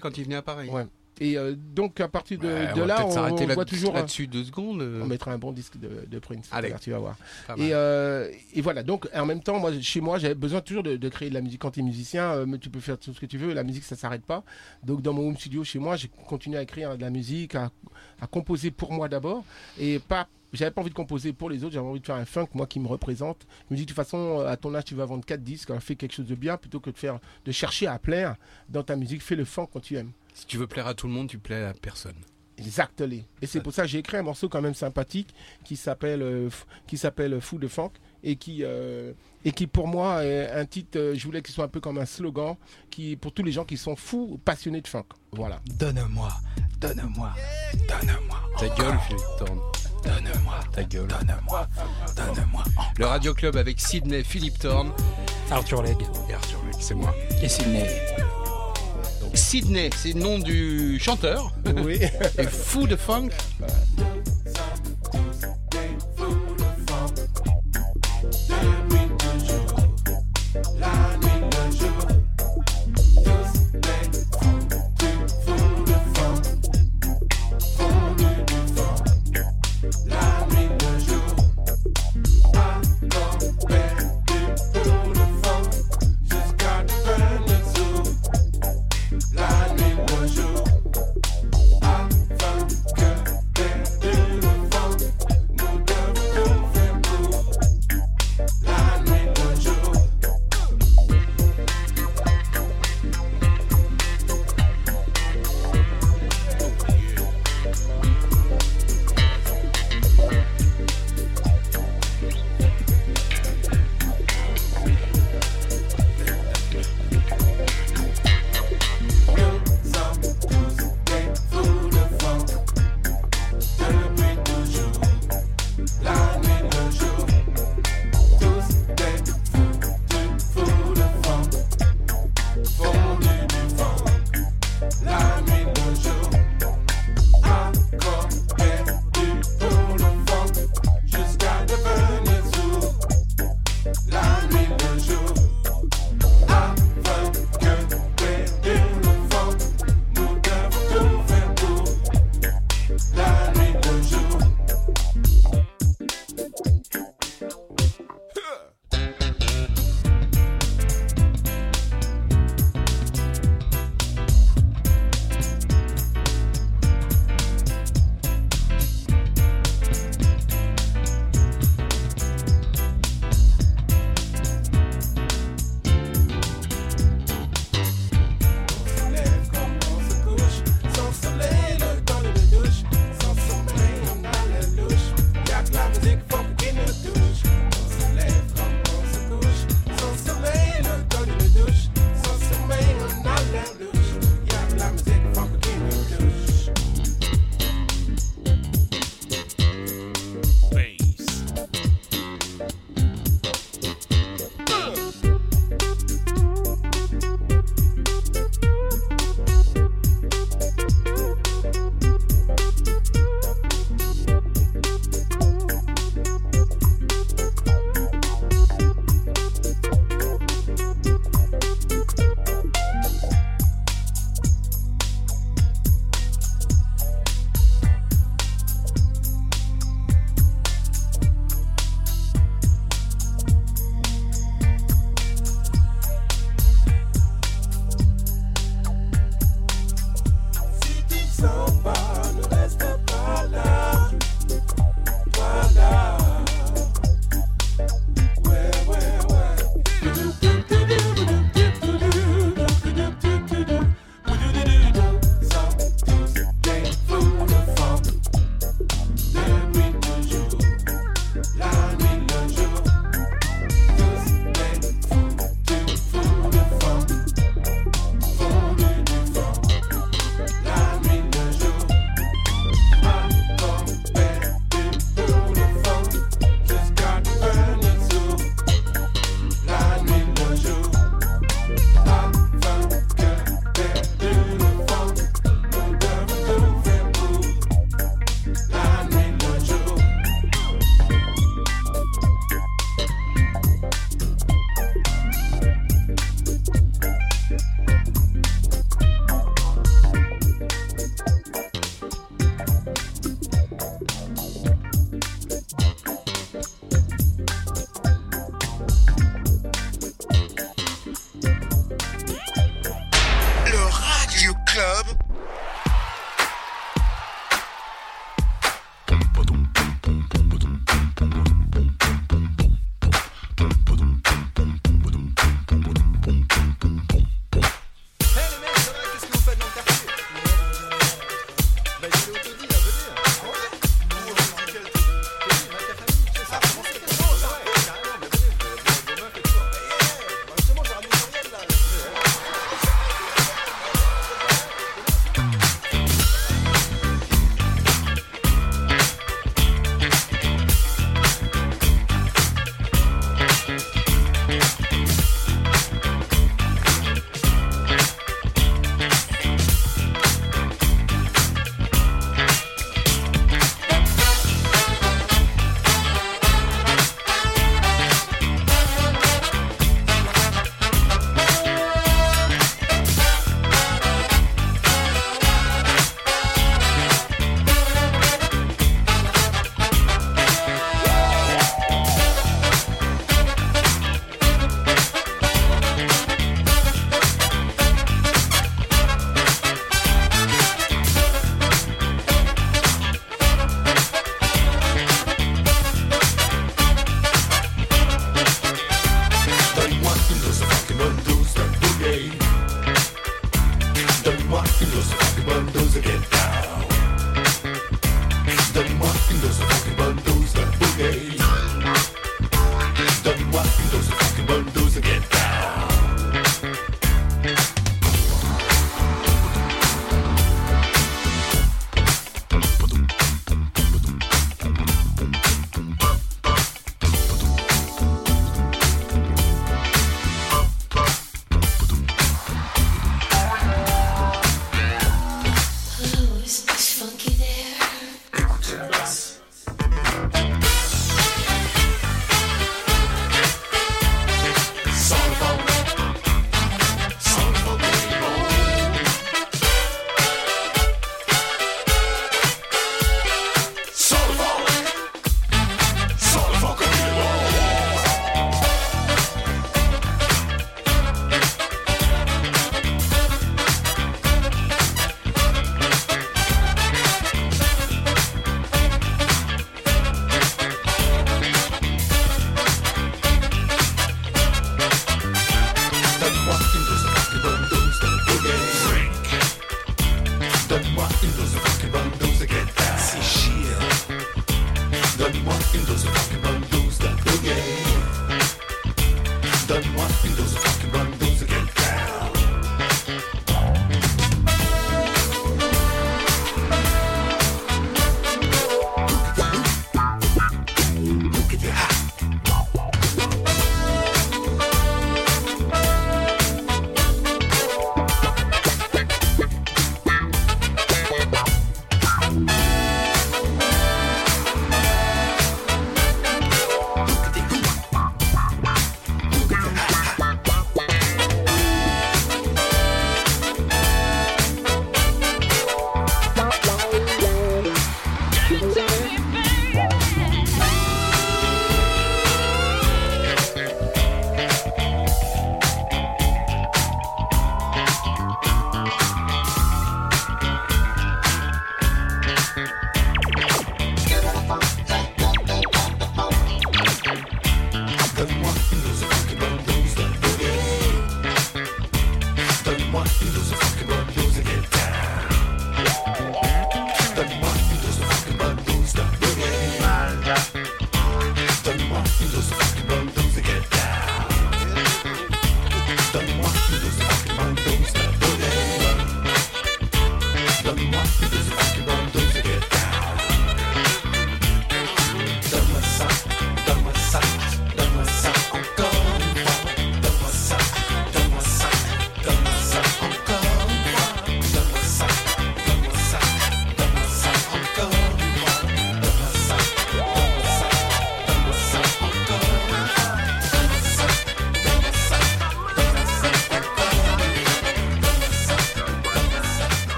quand il venait à Paris. Ouais. Et euh, donc à partir de, Ouais, de on va là, on, s'arrêter on là- voit toujours. un- là-dessus deux secondes. euh, on mettra un bon disque de, de Prince. Allez. tu vas voir. Et, euh, et voilà, donc en même temps, moi, chez moi, j'avais besoin toujours de, de créer de la musique. Quand tu es musicien, euh, tu peux faire tout ce que tu veux, la musique, ça s'arrête pas. Donc dans mon home studio chez moi, j'ai continué à écrire de la musique, à, à composer pour moi d'abord, et pas. J'avais pas envie de composer pour les autres, j'avais envie de faire un funk, moi, qui me représente. Je me dis, de toute façon, à ton âge, tu vas vendre 4 disques, alors fais quelque chose de bien, plutôt que de faire, de chercher à plaire dans ta musique, fais le funk quand tu aimes. Si tu veux plaire à tout le monde, tu plais à personne. Exactement. Et c'est pour ça que j'ai écrit un morceau quand même sympathique qui s'appelle euh, qui s'appelle Fou de Funk et qui euh, et qui pour moi est un titre. euh, je voulais qu'il soit un peu comme un slogan qui pour tous les gens qui sont fous passionnés de funk. Voilà. Donne-moi, donne-moi, donne-moi, Ta gueule, Philippe Thorne. donne-moi, Ta gueule. donne-moi, donne-moi. Le Radio Club avec Sydney, Philippe Thorne Arthur Legge et Arthur Luc, c'est moi. et Sydney. Sydney, c'est le nom du chanteur. Oui. Et fou de funk.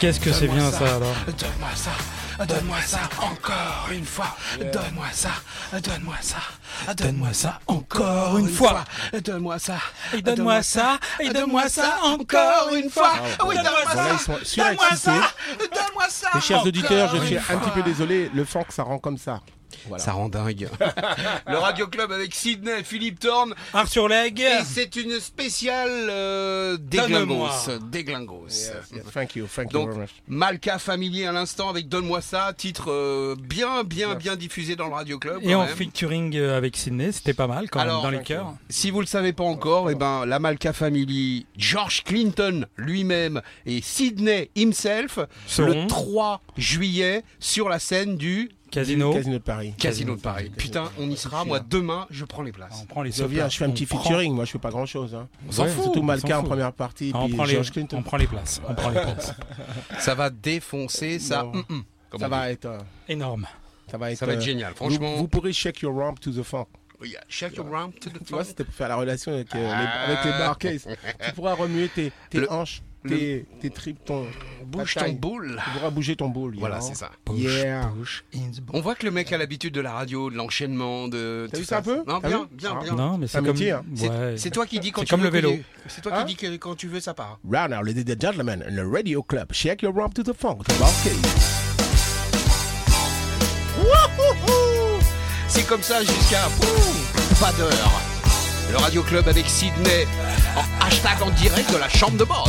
Qu'est-ce que c'est bien ça alors Donne-moi ça, donne-moi ça encore une fois. Donne-moi ça, donne-moi ça, donne-moi ça encore une fois. Donne-moi ça, Et donne-moi ça, et donne-moi ça encore une fois. Oui, donne-moi ça, donne-moi ça, donne-moi ça. Mes chers auditeurs, je suis un petit peu désolé, le funk ça rend comme ça. Voilà. Ça rend dingue. le Radio Club avec Sydney, Philippe Thorne. Arthur Legge. Et c'est une spéciale euh, des Donne-moi. glingos. Des glingos. Yes, yes. Thank you, thank you very much. Malka familier à l'instant avec Donne-moi ça, titre euh, bien, bien, Yes. bien diffusé dans le Radio Club. Et en même. featuring euh, avec Sydney, c'était pas mal quand Alors, même dans les cœurs. Si vous le savez pas encore, eh ben la Malka Family, George Clinton lui-même et Sydney himself Seront. le 3 juillet sur la scène du Casino. Casino de Paris. Casino de Paris. Putain, on y sera. Moi demain, je prends les places. On prend les Je viens, je fais un on petit prend- featuring. Moi, je fais pas grand chose. Hein. On s'en Ouais, fout. Surtout Malka en première partie. Ah, on, puis prend les, George Clinton. on prend les places. On prend les places. Ça va défoncer ça. Hum, hum, Ça va dit. être. euh, Énorme. Ça va être. Ça va être euh, génial. Vous, Franchement, vous pourrez shake your rump to the funk. Oui, shake your round to the Tu vois, front. c'était pour faire la relation avec, euh, les, Ah. avec les barcases. tu pourras remuer tes, tes Le- hanches, tes, tes tripes, ton. Bouge ta ton boule. Tu pourras bouger ton boule. Voilà, you know. c'est ça. Yeah. On voit que le mec a l'habitude de la radio, de l'enchaînement, de. T'as tout vu ça un peu? Non, bien, bien, bien. Non, mais C'est comme. hein. C'est Ouais. c'est toi qui dis quand C'est tu comme veux le vélo. C'est toi Hein? qui dis que quand tu veux, ça part. Right now, ladies and gentlemen, in the radio club, shake your rump to the funk. C'est comme ça jusqu'à pas d'heure. Le Radio Club avec Sydney en hashtag en direct de la chambre de bord.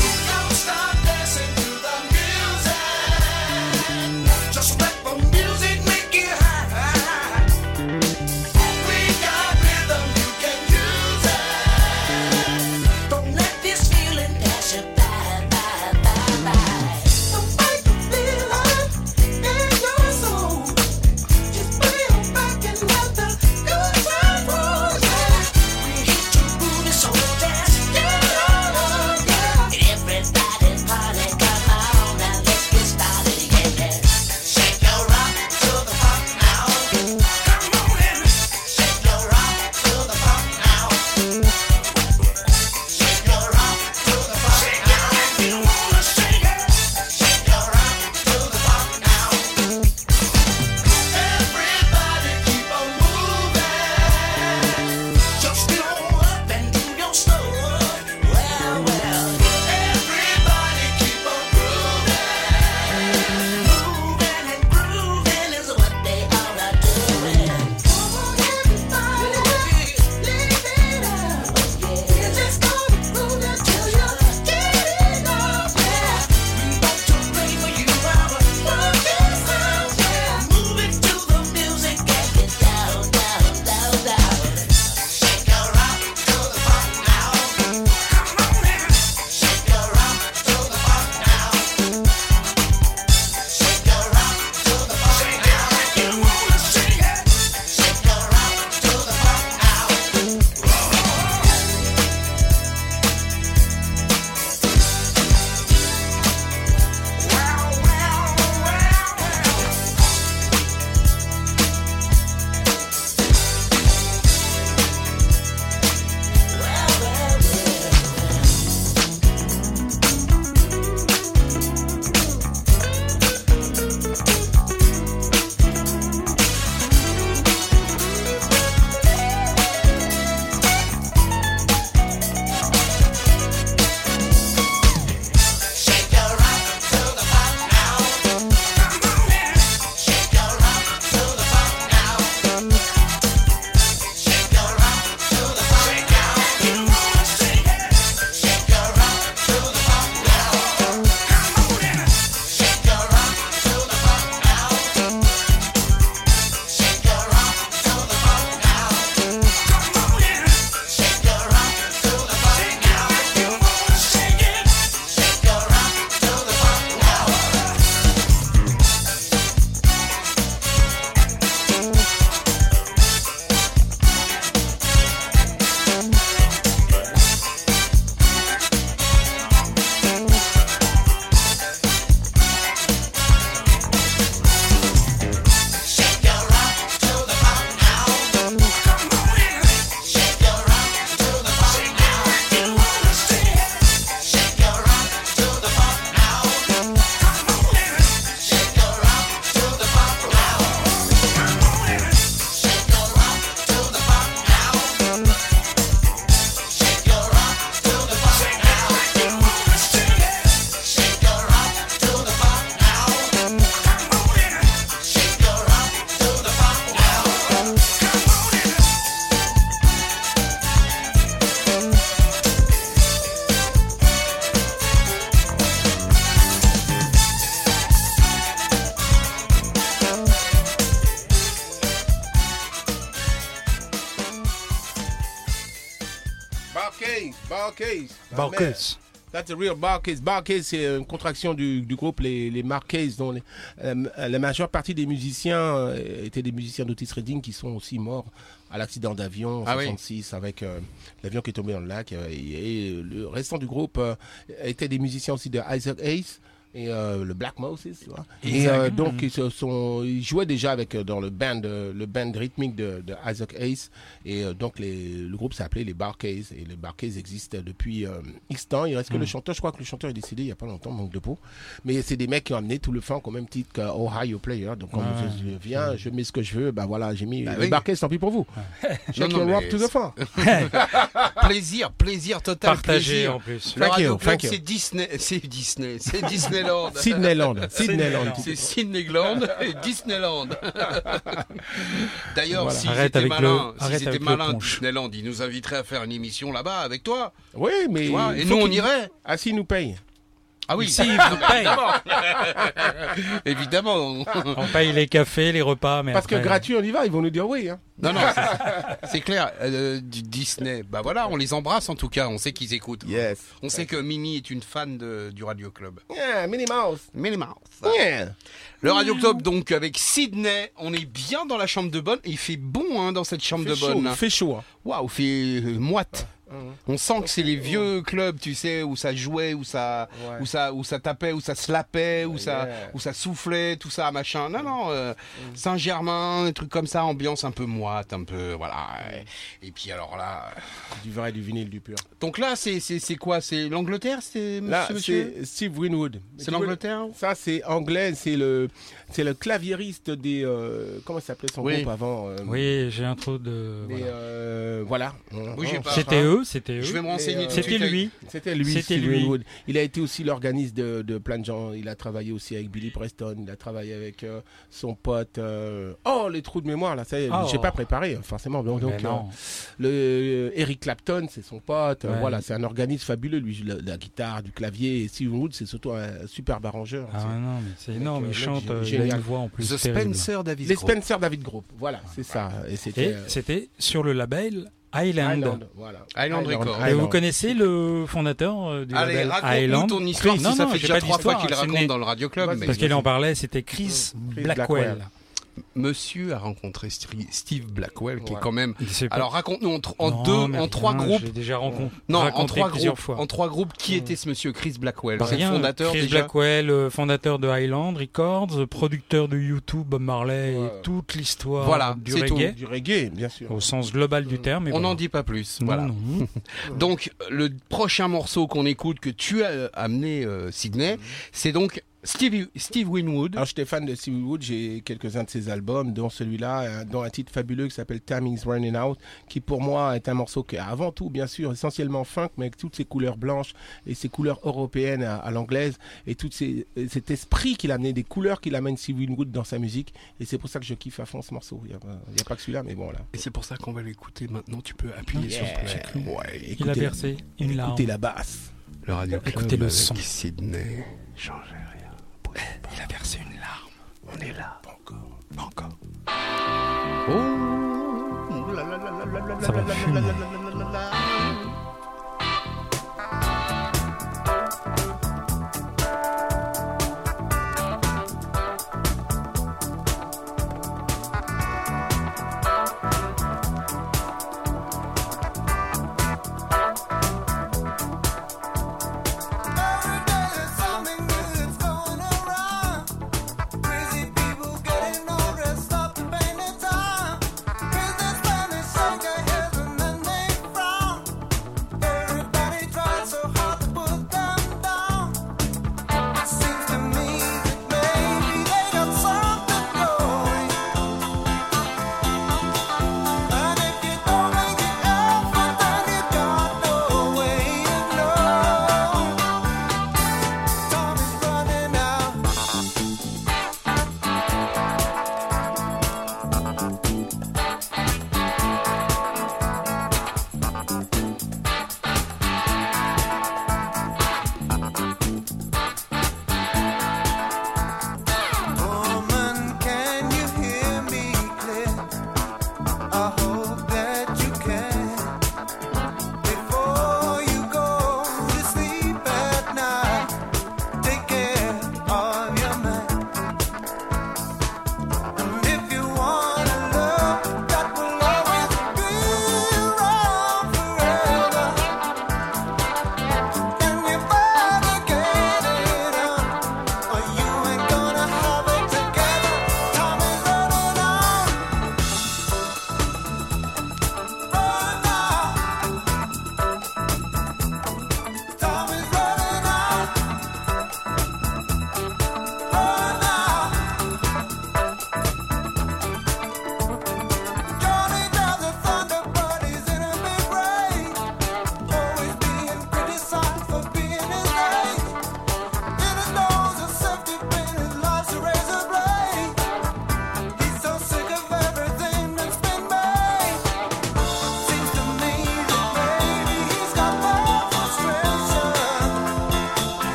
That's a real Barcase. Barcase, c'est une contraction du, du groupe Les, les Marquez, dont les- euh, la majeure partie des musiciens euh, étaient des musiciens d'Otis Redding qui sont aussi morts à l'accident d'avion en Ah oui. 66 avec euh, l'avion qui est tombé dans le lac. euh, et, et le restant du groupe euh, étaient des musiciens aussi de Isaac Hayes. Et euh, le Black Moses, tu vois. Et euh, donc ils se sont, ils jouaient déjà avec euh, dans le band, le band rythmique de, de Isaac Hayes. Et euh, donc les, le groupe s'appelait les Barcays. Et les Barcays existent depuis euh, X temps. Il reste que le chanteur, je crois que le chanteur est décédé il y a pas longtemps, manque de peau. Mais c'est des mecs qui ont amené tout le funk au même titre qu'Ohio Player. Donc quand Ouais. je, viens, je mets ce que je veux, bah voilà, j'ai mis Bah les oui. Barcays, tant pis pour vous. Non, your rock mais to the funk. Plaisir, plaisir total. Partagé plaisir. en plus. Thank you, thank you. c'est Disney, c'est Disney, c'est Disneyland. Sydneyland. Sydneyland. C'est Sydneyland et Disneyland. D'ailleurs, Voilà. si c'était malin, le- si malin. Disneyland, il nous inviterait à faire une émission là-bas avec toi. Oui, mais. et nous, on irait. Ah, s'ils nous payent. Ah oui, Si, vous paye. évidemment. On paye les cafés, les repas, mais Parce que gratuit, on y va, ils vont nous dire oui. Hein. Non, non, c'est- clair. euh, du Disney, bah voilà, on les embrasse en tout cas. On sait qu'ils écoutent. Yes. On sait que Mimi est une fan de, du Radio Club. Yeah, Minnie Mouse. Minnie Mouse. Yeah. Le Radio Club, donc, avec Sydney, on est bien dans la chambre de bonne. Il fait bon hein, dans cette chambre Fait de chaud, bonne. il fait chaud. hein. Waouh, fait euh, moite. On sent que c'est les vieux clubs, tu sais, où ça jouait, où ça, Ouais. où ça, où ça tapait, où ça slapait, où ça, où ça soufflait, tout ça, machin. Non, non, euh, Saint-Germain, des trucs comme ça, ambiance un peu moite, un peu, voilà. Et puis alors là, Du vrai, du vinyle, du pur. donc là, c'est, c'est, c'est quoi? C'est l'Angleterre, c'est monsieur c'est Steve Winwood. C'est l'Angleterre? Ça, c'est anglais. C'est le, c'est le claviériste des. euh, comment s'appelait son Oui. groupe avant euh, Oui, j'ai un trou de. des, voilà. euh, voilà. C'était eux, c'était eux. Je vais me renseigner. euh, C'était lui. C'était lui, C'était lui. Il a été aussi l'organiste de, de plein de gens. Il a travaillé aussi avec Billy Preston. Il a travaillé avec euh, son pote. euh, Oh, les trous de mémoire là. Ça, Oh. j'ai pas préparé forcément. Donc, Mais donc, non. Le euh, Eric Clapton, c'est son pote. Ouais. Voilà, c'est un organisme fabuleux. Lui, la, la guitare, du clavier. Et Steve Wood, c'est surtout un superbe arrangeur. Ah C'est- non, mais c'est énorme. Il chante, il a une voix en plus. The terrible. Spencer David Les Group. Spencer David Group. Voilà, c'est ça. Et c'était Et euh, c'était sur le label Highland. Island. Voilà. Island Records. Et Island. vous connaissez le fondateur euh, du Allez, label Highland ton histoire. Non, si ça non, fait déjà pas trois fois d'histoire, qu'il raconte dans le Radio Club. Parce qu'il en parlait, c'était Chris Chris Blackwell. Blackwell. Monsieur a rencontré Steve Blackwell, qui est quand même. Alors raconte-nous en, tr- en Non, deux, en trois rien, groupes. J'ai déjà rencontré. Non, en trois plusieurs groupes. fois. En trois groupes, qui était ce monsieur Chris Blackwell? Bah, C'est le rien, fondateur Chris déjà? Blackwell, euh, fondateur de Highland Records, producteur de YouTube, Bob Marley Ouais. et toute l'histoire Voilà, du c'est tout. reggae, Du reggae, bien sûr. au sens global du terme. et On voilà. n'en dit pas plus. Non, Voilà. non. Donc le prochain morceau qu'on écoute que tu as amené euh, Sydney, c'est donc Steve Steve Winwood. Alors, j'étais fan de Steve Wood, j'ai quelques-uns de ses albums, dont celui-là, euh, dont un titre fabuleux qui s'appelle Timing's Running Out, qui pour moi est un morceau qui est avant tout, bien sûr, essentiellement funk, mais avec toutes ses couleurs blanches et ses couleurs européennes à, à l'anglaise, et tout et cet esprit qu'il a amené, des couleurs qu'il amène Steve Winwood dans sa musique, et c'est pour ça que je kiffe à fond ce morceau. Il n'y a, pas- a que celui-là, mais bon, là. Et c'est pour ça qu'on va l'écouter maintenant. Tu peux appuyer sur play. Ouais. Il a versé une larme. Écoutez la basse. Le Radio Club Écoutez le avec son. Sydney. Changez rien. Il a versé une larme. On est là. Pas encore. Pas encore. Oh. Ça va fumer.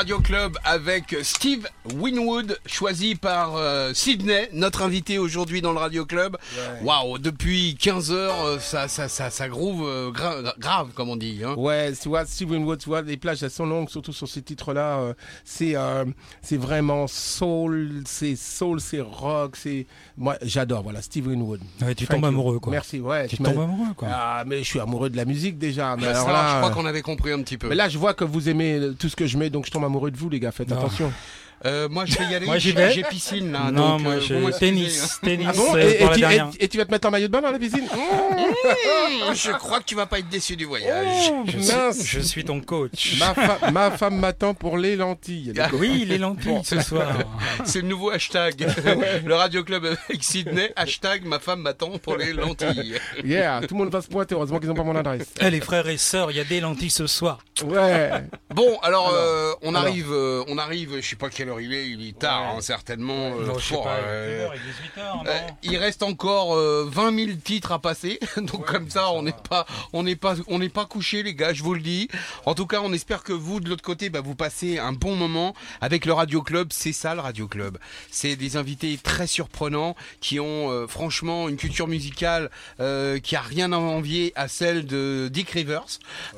Radio Club avec Steve Winwood, choisi par euh, Sydney, notre invité aujourd'hui dans le Radio Club. Waouh, depuis 15 heures, euh, ça, ça, ça, ça groove euh, gra- grave, comme on dit. Hein. Ouais, tu vois, Steven Wood, tu vois, les plages, elles sont longues, surtout sur ces titres-là. euh, c'est, euh, c'est vraiment soul, c'est soul, c'est rock, c'est. Moi, j'adore, voilà, Steven Wood. Ouais, tu Thank tombes you. amoureux, quoi. Merci, ouais. Tu tombes amoureux, quoi. Ah, mais je suis amoureux de la musique déjà. Mais Ça, alors je là, crois euh, qu'on avait compris un petit peu. mais là, je vois que vous aimez tout ce que je mets, donc je tombe amoureux de vous, les gars. Faites Non. attention. Euh, moi, je vais y aller. Moi, j'y J'ai- vais. J'ai piscine là. non, donc, moi, euh, tennis, tennis, Ah bon euh, et, pour et tu, dernière. et- et tu vas te mettre en maillot de bain dans la piscine hein. Je crois que tu vas pas être déçu du voyage. Je Mince. suis, je suis ton coach. ma, fa- ma femme m'attend pour les lentilles. Ah Oui, les lentilles ce soir. C'est le nouveau hashtag. Le Radio Club avec Sydney. Hashtag ma femme m'attend pour les lentilles. Yeah, tout le monde va se pointer. Heureusement qu'ils n'ont pas mon adresse. Eh, les frères et sœurs, il y a des lentilles ce soir. Ouais. Bon, alors, Alors, euh, on alors. arrive, euh, on arrive. Je sais pas quelle il est. Il est tard, Ouais. hein, certainement. euh, Non, je sais fort, pas, euh, 18h, 18h, Euh, il reste encore euh, 20 000 titres à passer, donc comme ça, on n'est pas, on n'est pas, on n'est pas couché, les gars, je vous le dis. En tout cas, on espère que vous, de l'autre côté, bah, vous passez un bon moment avec le Radio Club. C'est ça, le Radio Club. C'est des invités très surprenants qui ont, euh, franchement, une culture musicale euh, qui a rien à envier à celle de Dick Rivers.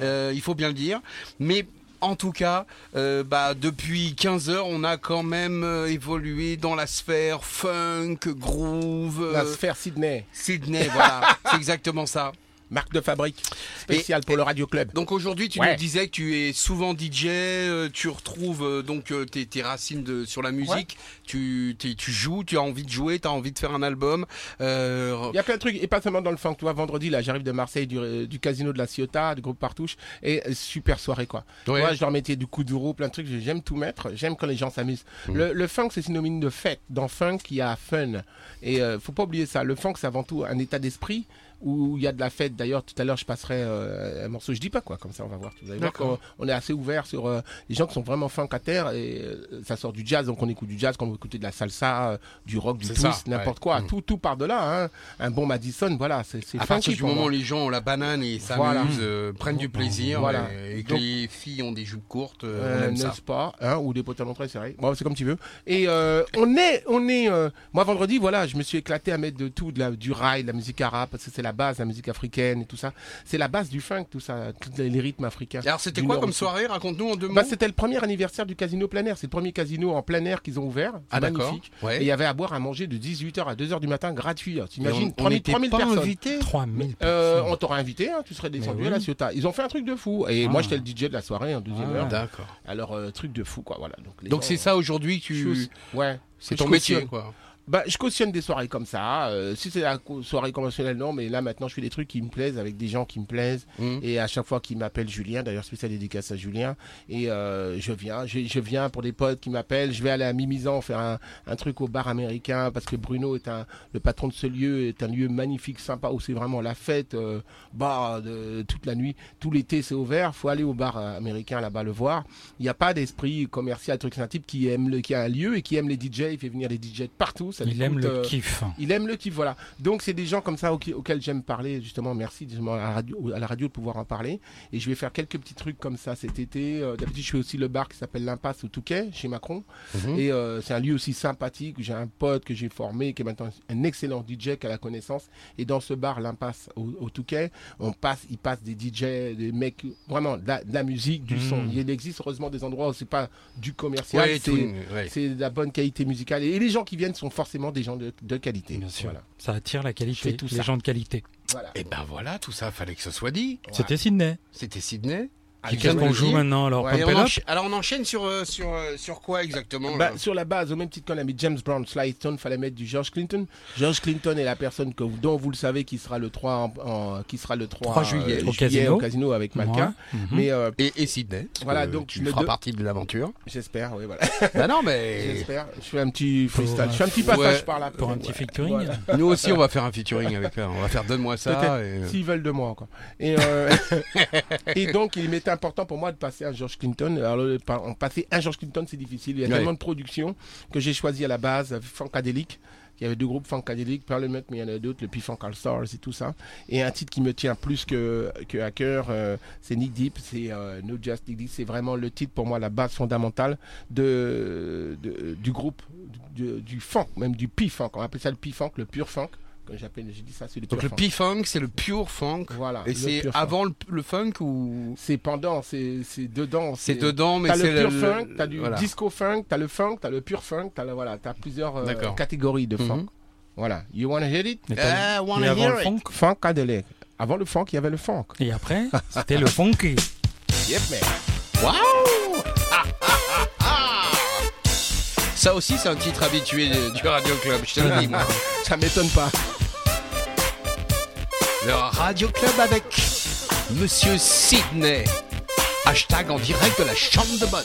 Euh, il faut bien le dire, mais en tout cas, euh, bah, depuis 15 heures, on a quand même euh, évolué dans la sphère funk, groove, La euh, sphère Sydney, Sydney, voilà, c'est exactement ça. Marque de fabrique spéciale pour le Radio Club. Donc aujourd'hui, tu Ouais. nous disais que tu es souvent DJ, euh, tu retrouves euh, donc euh, tes, tes racines de, sur la musique, tu, joues, tu as envie de jouer, tu as envie de faire un album. Euh, Il y a plein de trucs, et pas seulement dans le funk. Tu vois, vendredi, là, j'arrive de Marseille, du, du casino de la Ciotat, du groupe Partouche, et super soirée, quoi. Ouais. Moi, je leur mettais du kuduro, plein de trucs. J'aime tout mettre. J'aime quand les gens s'amusent. Le, le funk, c'est synonyme de fête. Dans funk, il y a fun. Et euh, faut pas oublier ça. Le funk, c'est avant tout un état d'esprit où il y a de la fête. D'ailleurs, tout à l'heure, je passerai euh, un morceau. Je dis pas quoi, comme ça, on va voir. Vous allez voir on est assez ouvert sur euh, les gens qui sont vraiment funk à terre. Et euh, ça sort du jazz, donc on écoute du jazz, quand on veut écouter de la salsa, du rock, du C'est twist, n'importe ouais. quoi. Mm. Tout, tout part de là. Hein. Un bon Madison, voilà, c'est c'est à partir du moment où les gens ont la banane et s'amusent, Voilà. euh, prennent du plaisir, Voilà. et que Donc- les filles ont des jupes courtes, euh, n'est-ce pas hein, ou des pantalons très serrés bon, c'est comme tu veux et euh, on est on est moi vendredi voilà je me suis éclaté à mettre de tout de la, du rail de la musique arabe parce que c'est la base la musique africaine et tout ça c'est la base du funk tout ça tous les, rythmes africains Alors c'était quoi comme soirée? Raconte-nous en deux mots. bah, c'était le premier anniversaire du casino plein air c'est le premier casino en plein air qu'ils ont ouvert ah magnifique Ouais. et il y avait à boire à manger de 18h à 2h du matin gratuit t'imagines on- on 3000 n'était 3000 pas personnes invités 3000 Euh, personnes. on t'aurait invité, hein, tu serais descendu à la. Ciotat. Ils ont fait un truc de fou. Et moi, Ah. j'étais le DJ de la soirée en deuxième Ah. heure. D'accord. Alors, euh, truc de fou, quoi. Voilà. Donc, c'est ça aujourd'hui tu... Ouais. C'est ton métier quoi. Bah, je cautionne des soirées comme ça. Euh, si c'est la soirée conventionnelle, non. Mais là, maintenant, je fais des trucs qui me plaisent avec des gens qui me plaisent. Mhm. Et à chaque fois qu'ils m'appellent Julien, d'ailleurs, spécial dédicace à Julien. Et euh, je viens. Je, je viens pour des potes qui m'appellent. Je vais aller à Mimizan faire un, un truc au bar américain parce que Bruno est un, le patron de ce lieu, est un lieu magnifique, sympa où c'est vraiment la fête. Euh, bar de, toute la nuit. Tout l'été, c'est ouvert. faut aller au bar euh, américain là-bas le voir. Il n'y a pas d'esprit commercial, truc. C'est un type qui aime le, qui a un lieu et qui aime les DJ. Il fait venir les DJ de partout. Ça Il aime le euh, kiff. il aime le kiff, voilà. Donc c'est des gens comme ça auxquels, auxquels j'aime parler, justement. Merci justement, à, la radio, à la radio de pouvoir en parler. Et je vais faire quelques petits trucs comme ça cet été. Euh, D'habitude, je fais aussi le bar qui s'appelle l'Impasse au Touquet, chez Macron. Mhm. Et euh, c'est un lieu aussi sympathique. J'ai un pote que j'ai formé, qui est maintenant un excellent DJ qui a la connaissance. Et dans ce bar, l'Impasse au, au Touquet, on passe, il passe des DJ, des mecs, vraiment de la, de la musique, du Mhm. son. Il existe heureusement des endroits où c'est pas du commercial, Ouais, c'est ouais. de la bonne qualité musicale. Et les gens qui viennent sont forcément des gens de, de qualité. Bien sûr. Voilà. Ça attire la qualité, tout les ça. gens de qualité. Voilà. Et ben voilà, tout ça, fallait que ce soit dit. C'était Sydney. C'était Sydney. Ah, Qu'est-ce qu'on joue maintenant alors Ouais, on alors on enchaîne sur, euh, sur, euh, sur quoi exactement Bah, là sur la base, au même titre qu'on a mis James Brown, Sly Stone, fallait mettre du George Clinton. George Clinton est la personne que, dont vous le savez qui sera le 3, en- en- qui sera le 3, 3 juillet, euh, au casino. au casino avec Malka. Ouais. Mhm. Mais euh, et, et Sydney. Voilà, euh, donc tu feras de- partie de l'aventure. j'espère, oui, voilà. bah non, mais J'espère. Je fais un petit freestyle. euh, Je fais un petit passage ouais, par là. Pour un petit featuring. Voilà. nous aussi, on va faire un featuring avec elle. On va faire donne-moi ça. S'ils veulent de moi encore. Et, euh, et donc, il m'était important pour moi de passer un George Clinton. Alors, en passer un George Clinton, c'est difficile. Il y a Ouais. tellement de productions que j'ai choisi à la base, Funkadelic, Il y avait deux groupes funkadéliques, Parliament, mais il y en a d'autres, le P-Funk All Stars et tout ça. Et un titre qui me tient plus que, que à cœur, euh, c'est Nick Deep, c'est euh, No Just Nick Deep. C'est vraiment le titre pour moi, la base fondamentale de, de- du groupe, du, du funk, même du P-Funk. On appelle ça le P-Funk, le pur funk. J'appelle, ça, c'est le Donc pur le funk. P-Funk, c'est le pure funk. Voilà. Et c'est funk. avant le, le funk ou? C'est pendant, c'est c'est dedans. c'est dedans, mais T'as c'est le pur funk, t'as du voilà. disco funk, t'as le funk, t'as le pur funk, t'as le- voilà, t'as plusieurs euh, catégories de funk. Mhm. Voilà. You wanna hear it? I et wanna avant hear le it. funk? Funkadelic. Avant le funk, il y avait le funk. Et après, c'était le funky. Yep, man. Waouh ah Ça aussi, c'est un titre habitué du Radio Club, je te le dis, moi. Ça m'étonne pas. Le Radio Club avec Monsieur Sydney. Hashtag en direct de la chambre de bonne.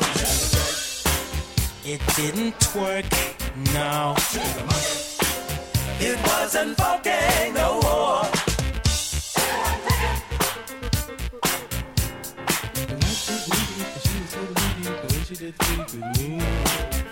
It didn't work, no. It wasn't funky no more. Round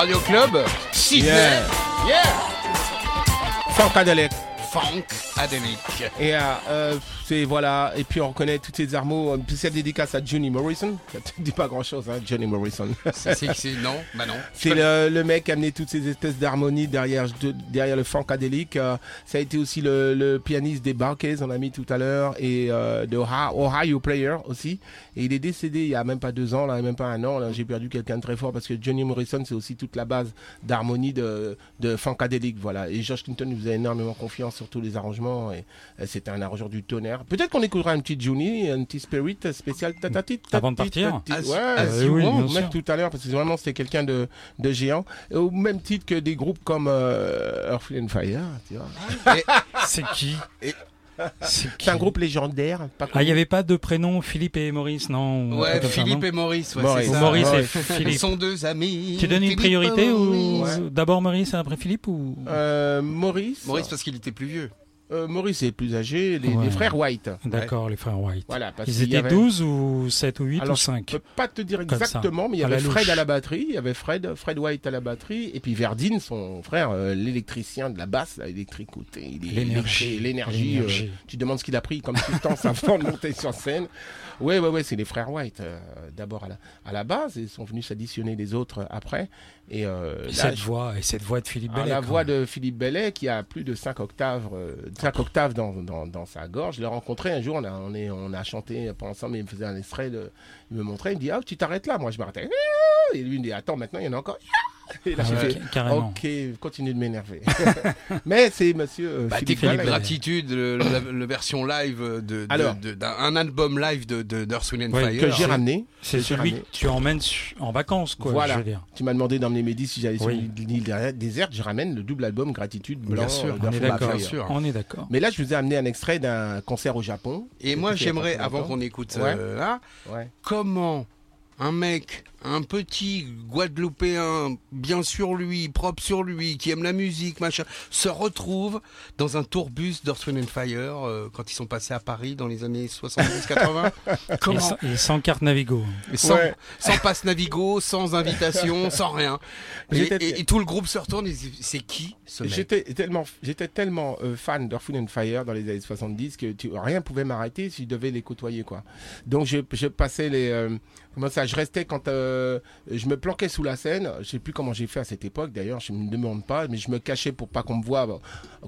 Radio Club, Sydney, Yeah. yeah, Funkadelic. Funk Adelic. Et euh, euh, c'est voilà. Et puis on reconnaît toutes ces armeaux. Une spéciale dédicace à Johnny Morrison. Ça te dit pas grand chose, hein, Johnny Morrison. C'est non, bah non. C'est le, le mec qui a amené toutes ces espèces d'harmonies derrière, de- derrière le funkadelic. Euh, ça a été aussi le, le pianiste des Barclays, on a mis tout à l'heure, et euh, de Ohio Player aussi. Et il est décédé il y a même pas deux ans, là, même pas un an. J'ai perdu quelqu'un de très fort parce que Johnny Morrison, c'est aussi toute la base d'harmonie de, de voilà. Et George Clinton nous faisait énormément confiance sur tous les arrangements. Et euh, c'était un arrangeur du tonnerre. Peut-être qu'on écoutera un petit Johnny, un petit Spirit spécial. tatati, Avant de partir Ouais, mettre sûr. tout à l'heure parce que vraiment c'était quelqu'un de, de géant. Et Au même titre que des groupes comme euh, Earth, Wind and Fire, tu vois. C'est qui Et- C'est C'est un groupe légendaire. Pas Ah, il n'y avait pas de prénom Philippe et Maurice, non Ouais, Philippe non et Maurice, ouais, Maurice. c'est ça. Maurice et Ouais. Ils Philippe. sont deux amis. Tu donnes une Philippe priorité ou Maurice. d'abord Maurice et après Philippe ou Euh, Maurice. Maurice parce qu'il était plus vieux. Euh, Maurice est plus âgé. Les, Ouais. les frères White. D'accord, les frères White. Voilà. Parce Ils étaient avait- 12 ou 7 ou 8 Alors, ou Je 5 peux pas te dire exactement, mais il y avait Fred louche. à la batterie, il y avait Fred, Fred White à la batterie, et puis Verdine, son frère, euh, l'électricien de la basse, là, électrique, côté, il est L'énergie. l'énergie. euh, tu demandes ce qu'il a pris comme substance avant de monter sur scène. Ouais, ouais, ouais, c'est les frères White, euh, d'abord à la, à la base, et ils sont venus s'additionner les autres après. Et, euh, Et là, cette je- voix, et cette voix de Philippe ah, Bellet. la voix de Philippe Bellet qui a plus de 5 octaves, euh, cinq octaves dans, dans, dans sa gorge. Je l'ai rencontré un jour, on a, on, est, on a chanté pas ensemble, il me faisait un extrait, de, il me montrait, il me dit Ah, tu t'arrêtes là Moi je m'arrêtais. Et lui il me dit Attends, maintenant il y en a encore. Et là Ah j'ai ouais, fait carrément. Ok, continue de m'énerver. Mais c'est monsieur euh, Bah, Philippe. Gratitude, le, la, la version live de, de, Alors. de- d'un un album live de, de, Wind Ouais, Fire. que j'ai ramené. C'est que celui ramené. que tu emmènes en vacances, quoi. Voilà. Je veux dire. Tu m'as demandé d'emmener Mehdi si j'allais sur Oui. une île dé- déserte. Je ramène le double album Gratitude blanc. Bien sûr, euh, On est d'accord. bien sûr. On est d'accord. Mais là, je vous ai amené un extrait d'un concert au Japon. Et moi, j'aimerais, avant qu'on écoute Ouais. euh, là, comment un mec, un petit Guadeloupéen, bien sur lui, propre sur lui, qui aime la musique, machin, se retrouve dans un tourbus d'Earth, Wind and Fire euh, quand ils sont passés à Paris dans les années 70-80 Et Comment sans, et sans carte Navigo. Et sans, Ouais. sans passe Navigo, sans invitation, sans rien. Et, J'étais- et- et tout le groupe se retourne et dit, c'est qui ce mec? J'étais tellement, j'étais tellement euh, fan d'Earth, Wind and Fire dans les années 70 que tu, rien pouvait m'arrêter si je devais les côtoyer quoi. Donc je, je passais les, euh, comment ça, je restais quand euh, je me planquais sous la scène. Je sais plus comment j'ai fait à cette époque d'ailleurs, je me demande pas, mais je me cachais pour pas qu'on me voie.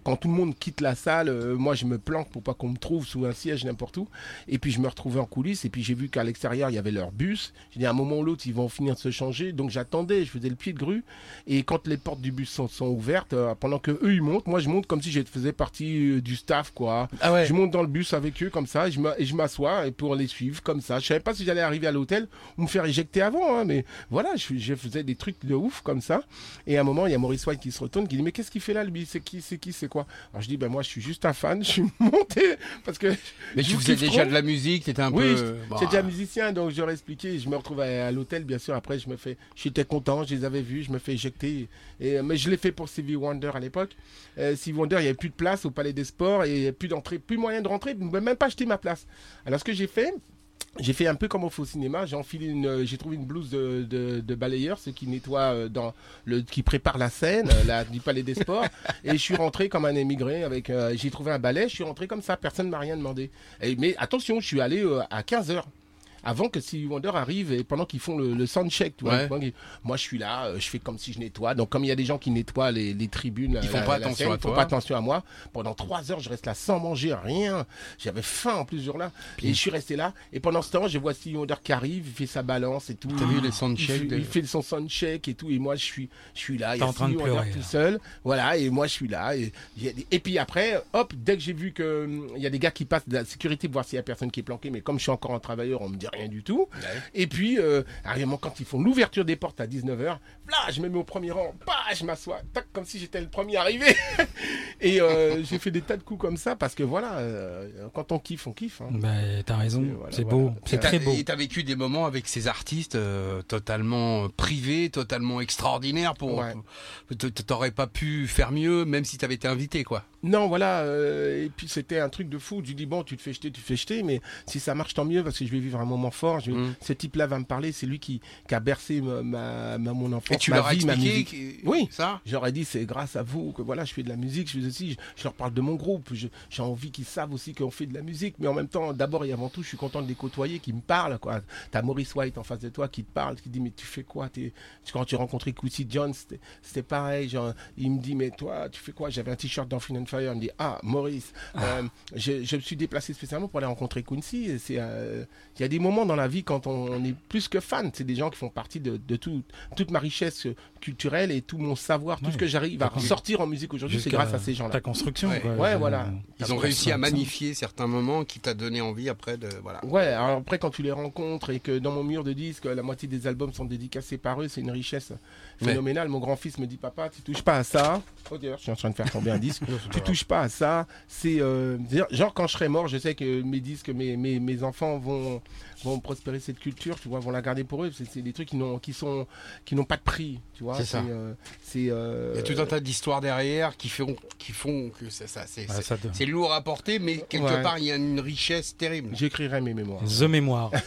Quand tout le monde quitte la salle, euh, moi je me planque pour pas qu'on me trouve sous un siège n'importe où. Et puis je me retrouvais en coulisses et puis j'ai vu qu'à l'extérieur il y avait leur bus. J'ai dit à un moment ou l'autre ils vont finir de se changer, donc j'attendais, je faisais le pied de grue. Et quand les portes du bus sont, sont ouvertes, euh, pendant que eux ils montent, moi je monte comme si je faisais partie euh, du staff quoi. Ah ouais. Je monte dans le bus avec eux comme ça, et je m'assois pour les suivre comme ça. Je savais pas si j'allais arriver à l'hôtel ou me faire éjecter avant. Hein, mais voilà, je, je faisais des trucs de ouf comme ça. Et à un moment, il y a Maurice White qui se retourne, qui dit mais qu'est-ce qu'il fait là, lui? C'est qui C'est qui C'est quoi? Alors je dis ben moi, je suis juste un fan. Je suis monté parce que Mais tu faisais déjà trop. de la musique, t'étais un Oui, peu. bah, j'étais déjà musicien, donc ai expliqué. Je me retrouve à, à l'hôtel, bien sûr. Après, je me fais, j'étais content, je les avais vus, je me fais éjecter. Et, euh, mais je l'ai fait pour Stevie Wonder à l'époque. Euh, Stevie Wonder, il n'y avait plus de place au Palais des Sports et il n'y avait plus d'entrée, plus moyen de rentrer, ne même pas acheter ma place. Alors, ce que j'ai fait, j'ai fait un peu comme on fait au cinéma. J'ai enfilé une, euh, j'ai trouvé une blouse de, de, de balayeur, ceux qui nettoient euh, dans le, qui prépare la scène, euh, la, du Palais des Sports. et je suis rentré comme un émigré avec, euh, j'ai trouvé un balai, je suis rentré comme ça, personne m'a rien demandé. Et, mais attention, je suis allé euh, à 15 heures. Avant que Stevie Wonder arrive et pendant qu'ils font le, le soundcheck, tu vois, Ouais. moi, je suis là, euh, je fais comme si je nettoie. Donc comme il y a des gens qui nettoient les, les tribunes, Ils font la- pas la attention scène, à ils font toi. pas attention à moi. Pendant trois heures, je reste là sans manger rien. J'avais faim en plus ce jour-là. Et je suis resté là. Et pendant ce temps, je vois Stevie Wonder qui arrive, il fait sa balance et tout. T'as vu les il soundchecks fait, de- il fait son soundcheck et tout. Et moi, je suis, je suis là. Il T'es en train de pleurer, tout seul. Voilà. Et moi, je suis là. Et, il et puis après, hop, dès que j'ai vu que hum, il y a des gars qui passent de la sécurité pour voir s'il y a personne qui est planqué. Mais comme je suis encore un travailleur, on me dit rien du tout. Et puis, euh, arrivement, quand ils font l'ouverture des portes à 19h, là, je me mets au premier rang, bah, je m'assois, tac, comme si j'étais le premier arrivé. et euh, j'ai fait des tas de coups comme ça parce que voilà, euh, quand on kiffe, on kiffe. hein. Bah, t'as raison, voilà, c'est voilà. beau, c'est Et t'as- très beau. Et t'as vécu des moments avec ces artistes euh, totalement privés, totalement extraordinaires. Pour, Ouais. t'aurais pas pu faire mieux, même si t'avais été invité, quoi. Non, voilà, euh, et puis c'était un truc de fou. Je dis, bon, tu te fais jeter, tu te fais jeter, mais si ça marche, tant mieux, parce que je vais vivre un moment fort. Je Mm. Ce type-là va me parler, c'est lui qui, qui a bercé ma, ma- ma- mon enfance, Et tu ma leur as vie, ma musique. Oui. ça J'aurais dit, c'est grâce à vous que voilà, je fais de la musique. Je, fais aussi, je, je leur parle de mon groupe. J'ai envie qu'ils savent aussi qu'on fait de la musique. Mais en même temps, d'abord et avant tout, je suis content de les côtoyer, qui me parlent. quoi. T'as Maurice White en face de toi qui te parle, qui te dit, mais tu fais quoi? T'es- Quand tu as rencontré Quincy Jones, c'était- pareil. Genre, il me dit, mais toi, tu fais quoi? J'avais un t-shirt dans Il me dit, ah, Maurice, euh, je, je me suis déplacé spécialement pour aller rencontrer Quincy. Et c'est, euh, Il y a des moments dans la vie quand on, on est plus que fan. C'est des gens qui font partie de, de tout, toute ma richesse culturelle et tout mon savoir, tout Ouais. ce que j'arrive à D'accord. sortir en musique aujourd'hui, c'est grâce à ces gens-là. Ta construction, Ouais. quoi. Ouais, Je- voilà. Ils ont Après, réussi à magnifier certains moments qui t'a donné envie après de voilà. Ouais, alors après quand tu les rencontres et que dans mon mur de disques, la moitié des albums sont dédicacés par eux, c'est une richesse phénoménale. Mon grand-fils me dit papa, tu touches pas à ça. Oh d'ailleurs, je suis en train de faire tomber un disque. tu touches pas à ça. C'est euh, genre quand je serai mort, je sais que mes disques, mes, mes, mes enfants vont vont prospérer cette culture, tu vois, vont la garder pour eux. C'est c'est des trucs qui n'ont qui sont qui n'ont pas de prix, tu vois. C'est ça. euh, c'est euh, Il y a tout un tas d'histoires derrière qui font qui font que ça, ça c'est Ah, te- lourd à porter, mais quelque Ouais. part il y a une richesse terrible. J'écrirai mes mémoires. The Mémoire.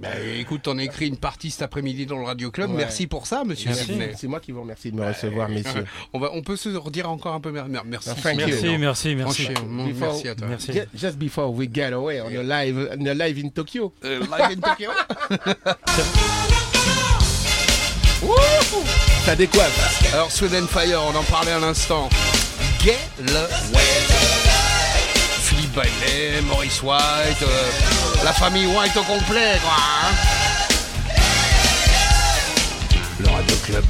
Bah, écoute, on a écrit une partie cet après-midi dans le Radio Club. Ouais. Merci pour ça, Monsieur Merci. C'est moi qui vous remercie de me recevoir, messieurs. On va, on peut se redire encore un peu mer- mer- merci. Thank you. Merci, merci, merci. Franchement, Before- merci à toi. Merci. Ju- Just before we get away on a live, on live in Tokyo. Euh, live in Tokyo. Ça décoiffe. Alors, Sweden Fire, on en parlait à l'instant. Get Philippe Bailey, Maurice White, euh, la famille White au complet, quoi. hein. Le Radio Club.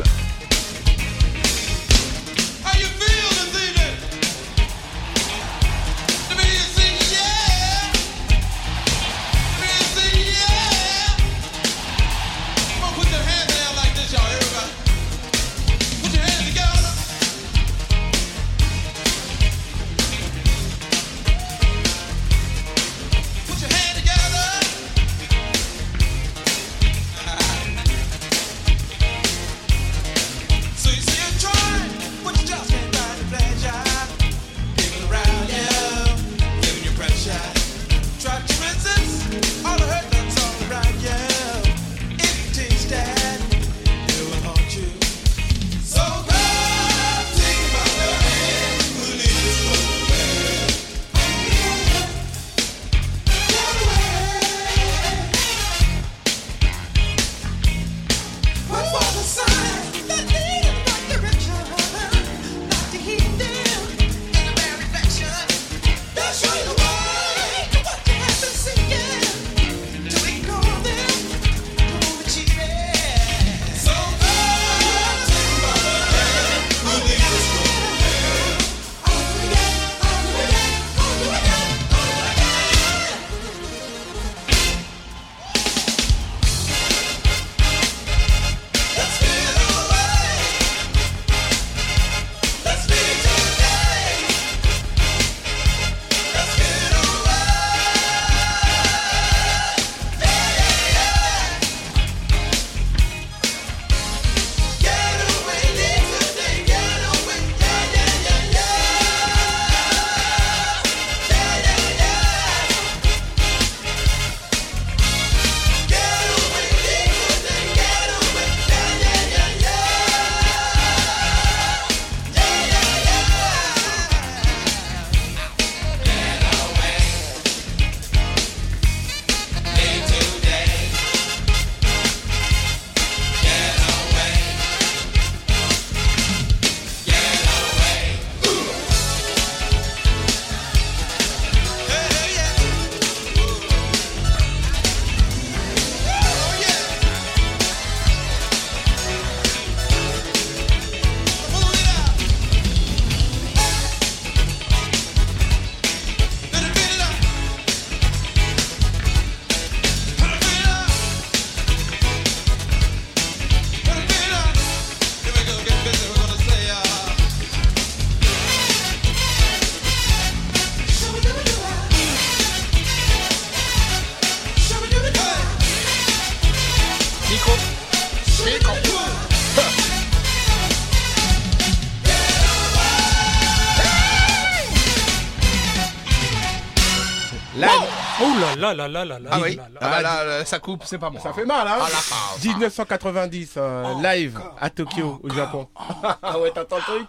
Là là là là là là Ah oui, là là. ah bah là, là, ça coupe, c'est pas moi. Ça fait mal, hein Ah, la pause. 1990, euh, live à Tokyo, au Japon. Ah ouais, t'entends le truc?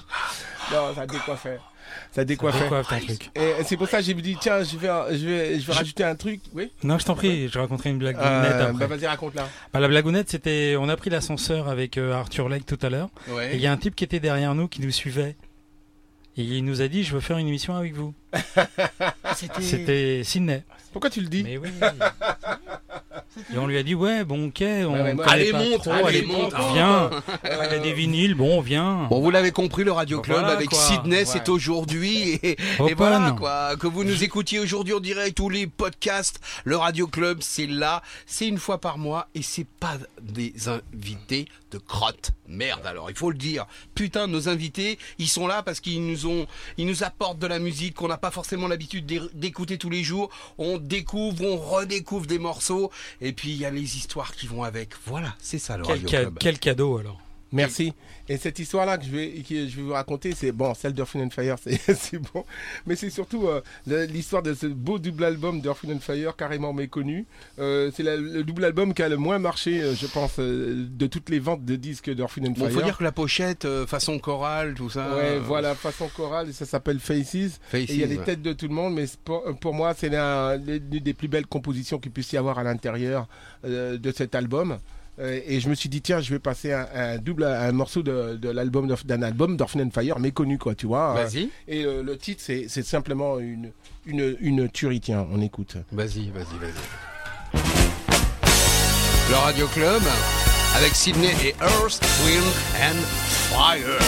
Non, ça décoiffait. Ça décoiffait. Décoiffe ton truc. Et c'est pour ça que j'ai me dit, tiens, je vais, je vais, je vais rajouter un truc. Oui? Non, je t'en prie, je raconterai une blague Euh, après. Bah vas-y, raconte là. Bah, la blagounette, c'était, on a pris l'ascenseur avec euh, Arthur Lake tout à l'heure. Et il y a un type qui était derrière nous, qui nous suivait. Et il nous a dit, je veux faire une émission avec vous. C'était Sydney. Pourquoi tu le dis Mais oui. Et on lui a dit, ouais, bon, ok, on ouais, connaît Allez, pas monte, trop, allez, allez, monte. viens. Il y a des vinyles, bon, viens. Bon, vous l'avez compris, le Radio Bon, Club voilà, avec quoi. Sydney, Ouais. c'est aujourd'hui. Et, et Open. voilà, quoi. Que vous nous écoutiez aujourd'hui en direct, tous les podcasts, le Radio Club, c'est là. C'est une fois par mois et c'est pas des invités de crotte. Merde, alors, il faut le dire. Putain, nos invités, ils sont là parce qu'ils nous ont, ils nous apportent de la musique qu'on n'a pas forcément l'habitude d'é- d'écouter tous les jours. On découvre, on redécouvre des morceaux. Et puis, il y a les histoires qui vont avec. Voilà, c'est ça, le Quel, Radio ca- Club. quel cadeau alors. Merci. Et cette histoire-là que je vais, que je vais vous raconter, c'est bon, celle d'Earth and Fire, c'est bon. Mais c'est surtout euh, l'histoire de ce beau double album d'Earth and Fire, carrément méconnu. Euh, c'est le double album qui a le moins marché, euh, je pense, euh, de toutes les ventes de disques d'Earth and Bon, Fire. faut dire que la pochette, façon chorale, tout ça. Ouais, voilà, façon chorale, et ça s'appelle Faces. Faces, Et il y a les ouais. têtes de tout le monde, mais pour, pour moi, c'est l'un- l'une des plus belles compositions qu'il puisse y avoir à l'intérieur de cet album. Euh, et je me suis dit, tiens, je vais passer un, un double, un morceau de, de l'album d'un album d'Orphan and Fire méconnu, quoi, tu vois. Vas-y, Et euh, le titre, c'est c'est simplement une, une, une tuerie, tiens, on écoute. vas-y, vas-y, vas-y. Le Radio Club avec Sydney et Earth, Wind and Fire.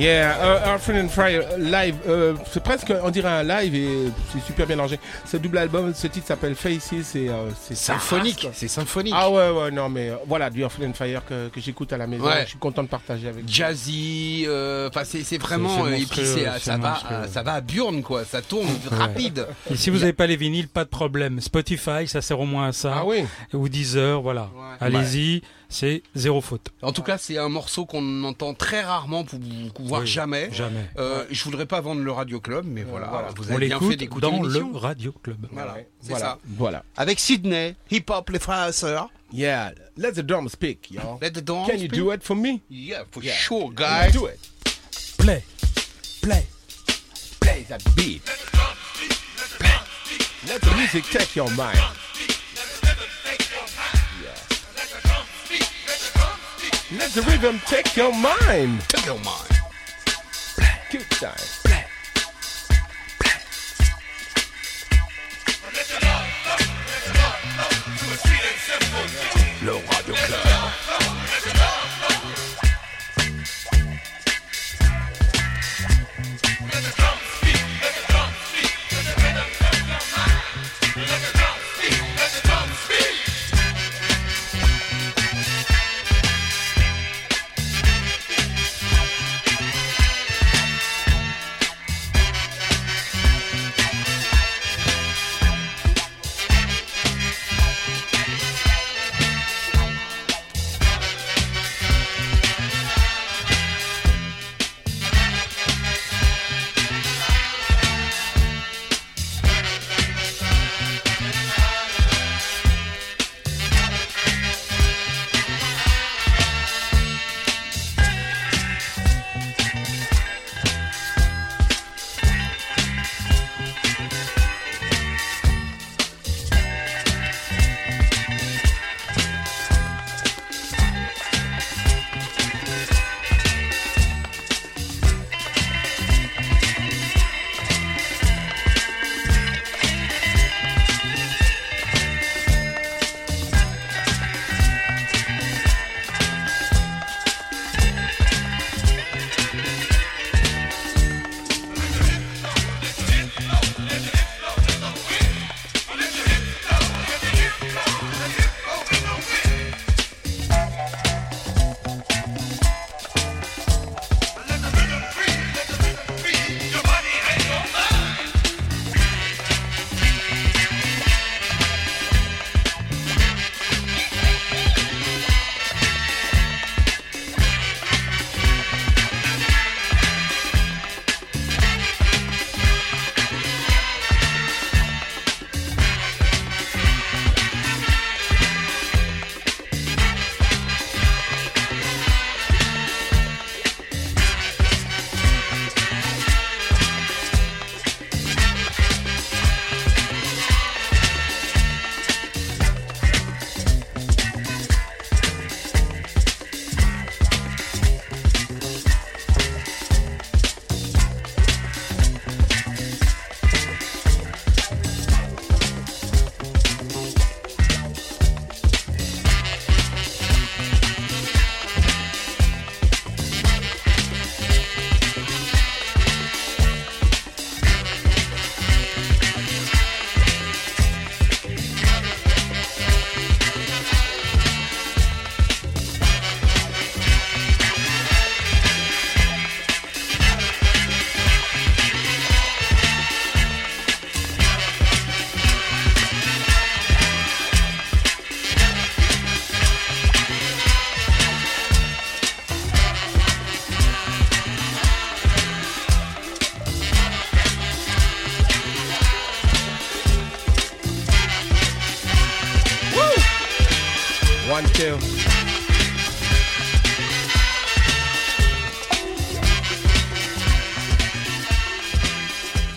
Yeah, uh, Earth, Wind and Fire live. euh, c'est presque, on dirait un live et c'est super bien rangé. Ce double album, ce titre s'appelle Faces et euh, c'est Symphonique, c'est symphonique. Ah ouais, ouais, non, mais euh, voilà, du Earth, Wind and Fire que, que j'écoute à la maison. Ouais. Je suis content de partager avec vous. Jazzy, euh, enfin c'est c'est vraiment euh, monstrueux, ça va euh, ça va à Burn quoi, ça tourne rapide. Et si vous n'avez pas les vinyles, pas de problème. Spotify, ça sert au moins à ça. Ah oui. Ou Deezer, voilà. Ouais. Allez-y, c'est zéro faute. En tout cas, c'est un morceau qu'on entend très rarement, pour, voire Oui, jamais. Jamais. Euh, Je voudrais pas vendre le Radio Club, mais voilà, voilà. vous On avez bien fait l'écoute d'écouter dans le Radio Club. Voilà, c'est Voilà. ça. Voilà. Avec Sydney, hip hop, les frères et sœurs. Yeah, let the drums speak, y'all. Let the dance Can you do it for me? Yeah, for Yeah. sure, Let's guys. do it. Play. Play. Play that beat. Let the music take your mind. Let the rhythm take your mind. Take your mind. Good time.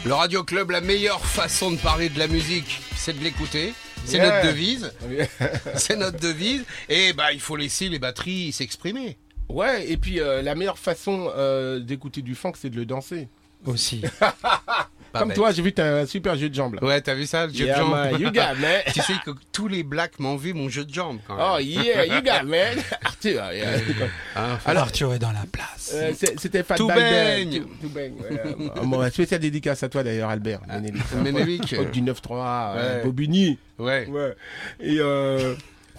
Le Radio Club, la meilleure façon de parler de la musique, c'est de l'écouter. C'est Yeah. notre devise. c'est notre devise. Et bah, il faut laisser les batteries s'exprimer. Ouais, et puis euh, la meilleure façon euh, d'écouter du funk, c'est de le danser. Aussi. Pas Comme bête. toi, j'ai vu t'as un super jeu de jambes là. Ouais, t'as vu ça, le jeu Yeah, de jambes? man, you got, man. Tu sais que tous les blacks m'envient mon jeu de jambes quand même. Oh yeah, you got, man. Arthur, yeah. Hein, Alors, Arthur est dans la place. euh, c'était Fat Tout baigne. Tout- baigne, ouais. Bon, spéciale dédicace à toi d'ailleurs, Albert. Ménélique. Du 9-3, euh, Ouais. Bobigny. ouais. Ouais. Et euh,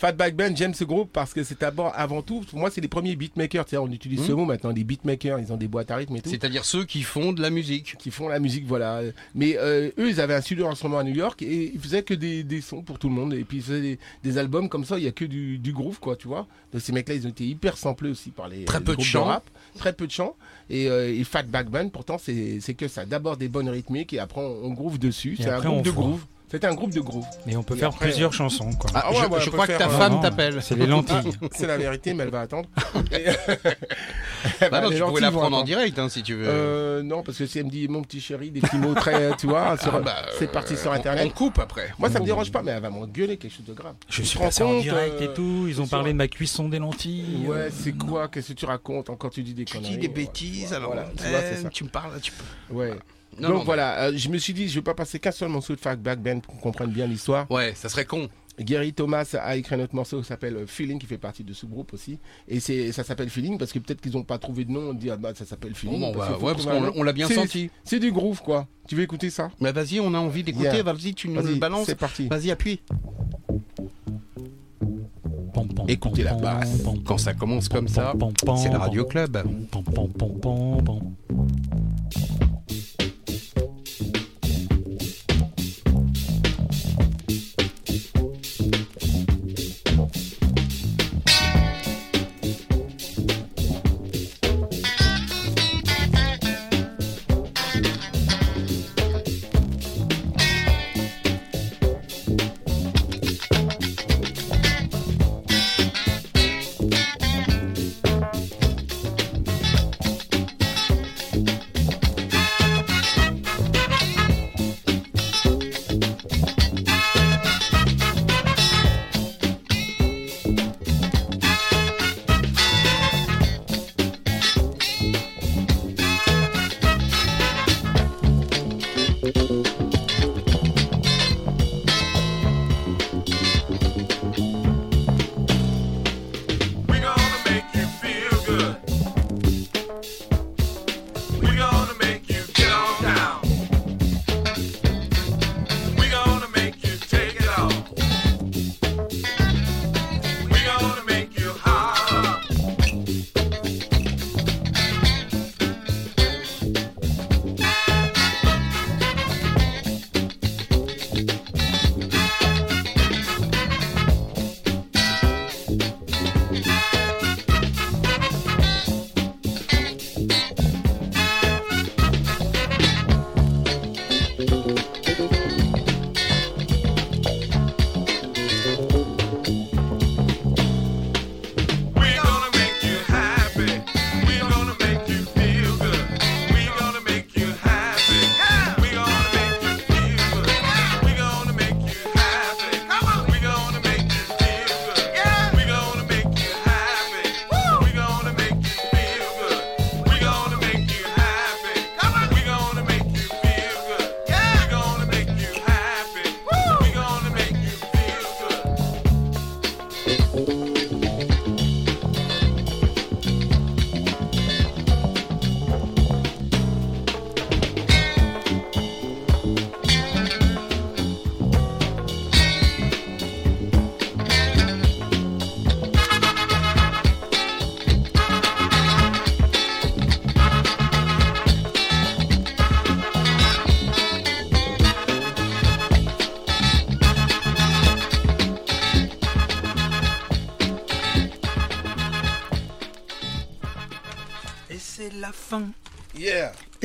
Fatback Band, j'aime ce groupe parce que c'est d'abord, avant tout, pour moi, c'est les premiers beatmakers. On utilise ce mot maintenant, les beatmakers. Ils ont des boîtes à rythme et tout. C'est-à-dire ceux qui font de la musique. Qui font la musique, voilà. Mais euh, eux, ils avaient un studio d'enregistrement à New York et ils faisaient que des, des sons pour tout le monde. Et puis ils faisaient des, des albums comme ça, il y a que du, du groove, quoi, tu vois. Donc ces mecs-là, ils ont été hyper samplés aussi par les, Très les peu de groupes chant. rap. Très peu de chant. Et, euh, et Fatback Band, pourtant, c'est que ça. D'abord des bonnes rythmiques et après on, on groove dessus. C'est un groupe de groove. C'était un groupe de groove. Mais on peut Et faire après, plusieurs euh, chansons, quoi. Ah, ouais, je, ouais, crois que ta euh, femme t'appelle. C'est les lentilles. C'est la vérité, mais elle va attendre. Et- Bah non, les tu pouvais la prendre en direct hein, si tu veux. Euh, non, parce que si elle me dit mon petit chéri, des petits mots très, tu vois, Ah bah, c'est euh, parti sur on- internet. On coupe après. Moi, ça me dérange pas, mais elle va m'engueuler quelque chose de grave. Je Tu suis passé en direct euh, et tout. Ils ont parlé de ma cuisson des lentilles. Ouais, c'est quoi Qu'est-ce que tu racontes Encore tu dis des Tu conneries. dis des bêtises, alors tu eh, tu me parles, tu peux. Ouais. Non, Donc non, voilà, euh, je me suis dit, je vais pas passer qu'un seul morceau de Fatback Band pour qu'on comprenne bien l'histoire. Ouais, ça serait con. Gary Thomas a écrit un autre morceau qui s'appelle euh, Feeling, qui fait partie de ce groupe aussi. Et c'est, ça s'appelle Feeling parce que peut-être qu'ils n'ont pas trouvé de nom. On dit, ah bah, ça s'appelle Feeling. Bon, parce bah, ouais, parce qu'on l'a bien C'est- senti. C'est du groove, quoi. Tu veux écouter ça? Mais vas-y, on a envie d'écouter. Yeah. Vas-y, tu nous le balances. c'est parti. Vas-y, appuie. Écoutez la basse. Quand ça commence comme ça, c'est le Radio Club.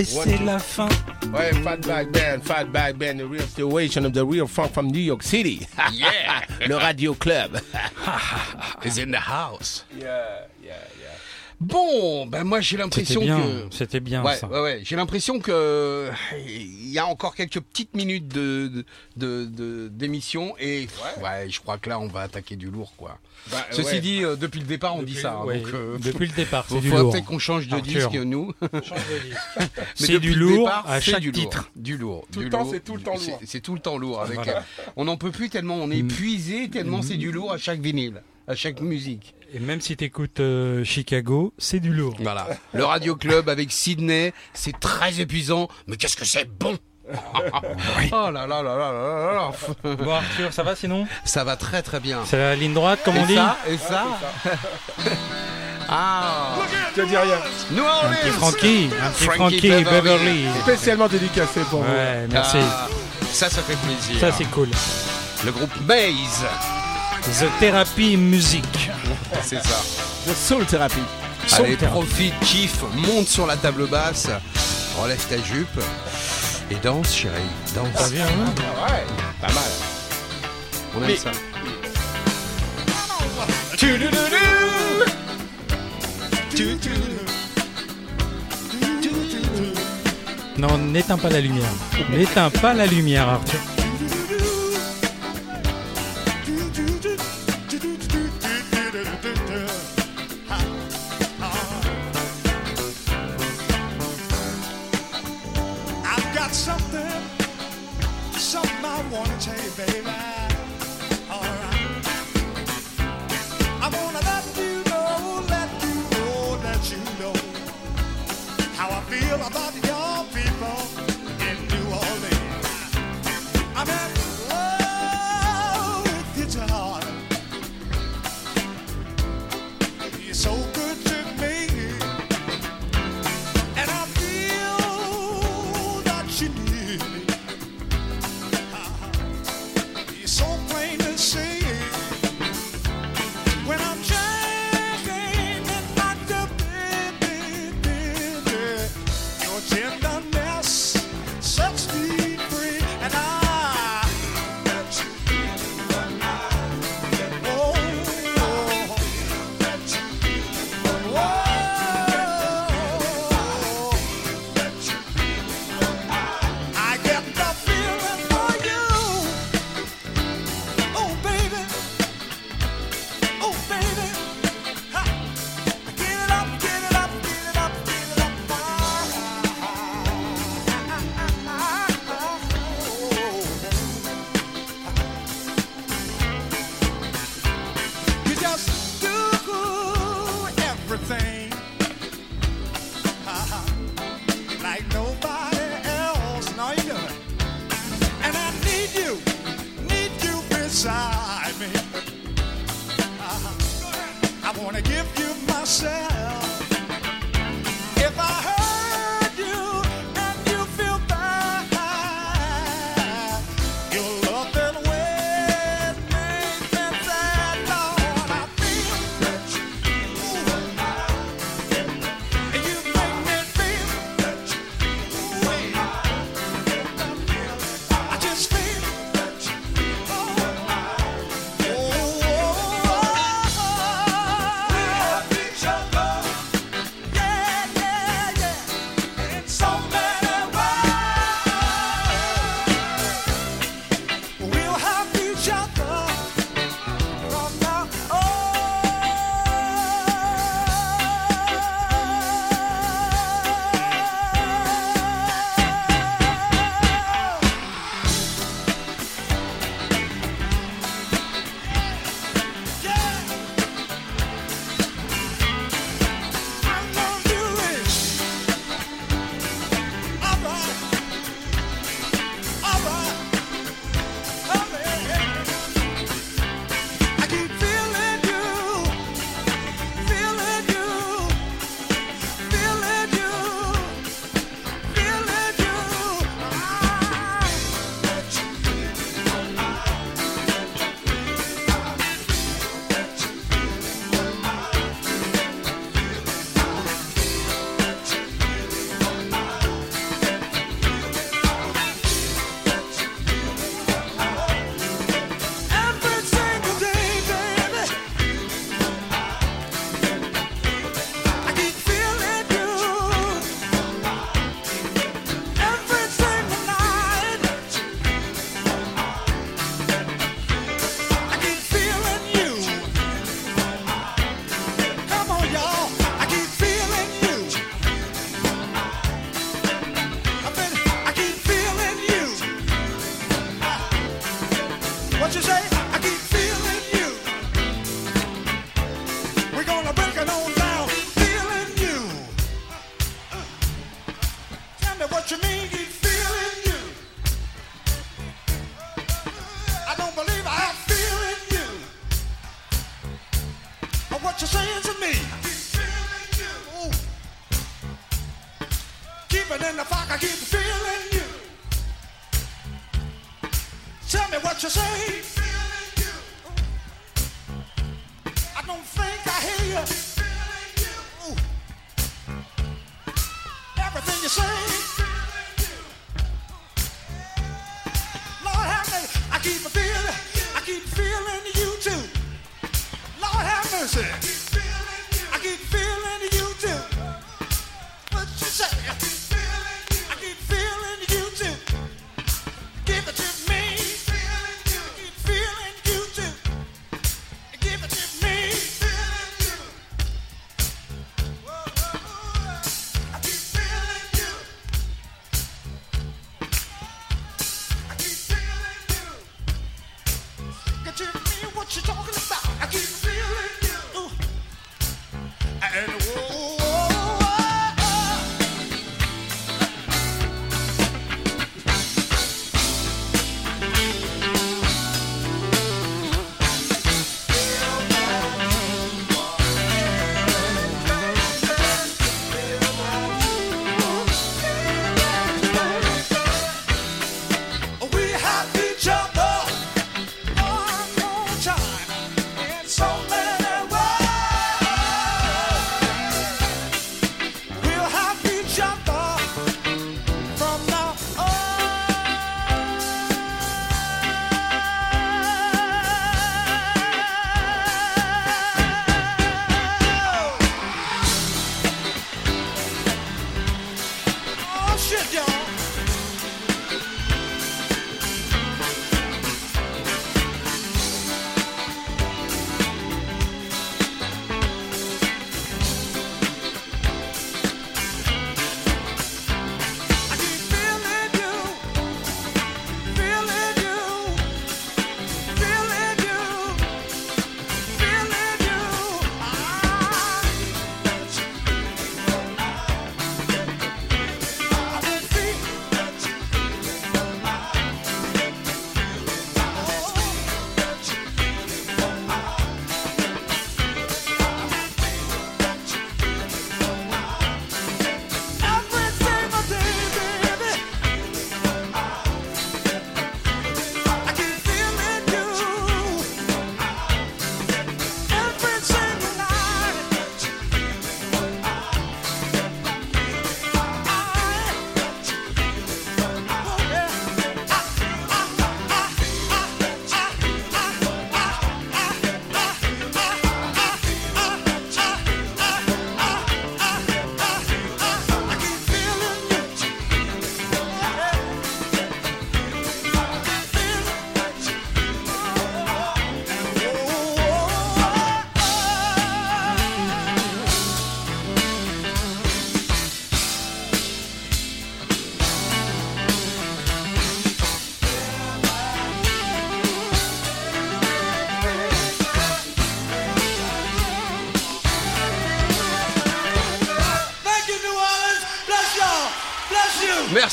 C'est la fin. Ouais, Fatback Band, Fatback Band, the real situation of the real funk from New York City. Yeah. Le Radio Club. Is in the house. Bon, ben moi j'ai l'impression que c'était bien Ouais, ça. ouais, ouais. J'ai l'impression que il y a encore quelques petites minutes de de- de- d'émission et ouais. je crois que là on va attaquer du lourd quoi. Bah, Ceci ouais. dit, euh, depuis le départ on dit ça. hein, ouais, donc, euh, depuis le départ, c'est il du lourd. peut-être qu'on change de Arthur. disque nous. Mais C'est depuis du le lourd départ, à c'est chaque du lourd. titre. Du lourd. Tout du le temps, lourd. c'est tout le temps C'est- lourd. C'est tout le temps lourd. Avec, Voilà. euh, on n'en peut plus tellement on est Mm. épuisé tellement c'est du lourd à chaque vinyle, à chaque musique. Et même si t'écoutes euh, Chicago, c'est du lourd. Voilà. Le Radio Club avec Sydney, c'est très épuisant, mais qu'est-ce que c'est bon? Oh là là là là là là là. Bon Arthur, ça va sinon? Ça va très très bien. C'est la ligne droite comme on et dit? ça, et ça? Ah Je dis rien. New Un petit Orleans Frankie, un petit Frankie Frankie Beverly. Beverly. Spécialement dédicacé pour vous. Ouais, merci. Ah, Ça, ça fait plaisir. Ça c'est cool. Le groupe Maze, The Therapy Music. c'est ça. The Soul Therapy. Soul Allez, Therapy. profite, kiffe, monte sur la table basse, relève ta jupe et danse, chérie. Ça Danse. vient, hein Ah ouais, pas mal. On aime Mais- ça. Non, n'éteins pas la lumière. N'éteins pas la lumière, Arthur. Myself.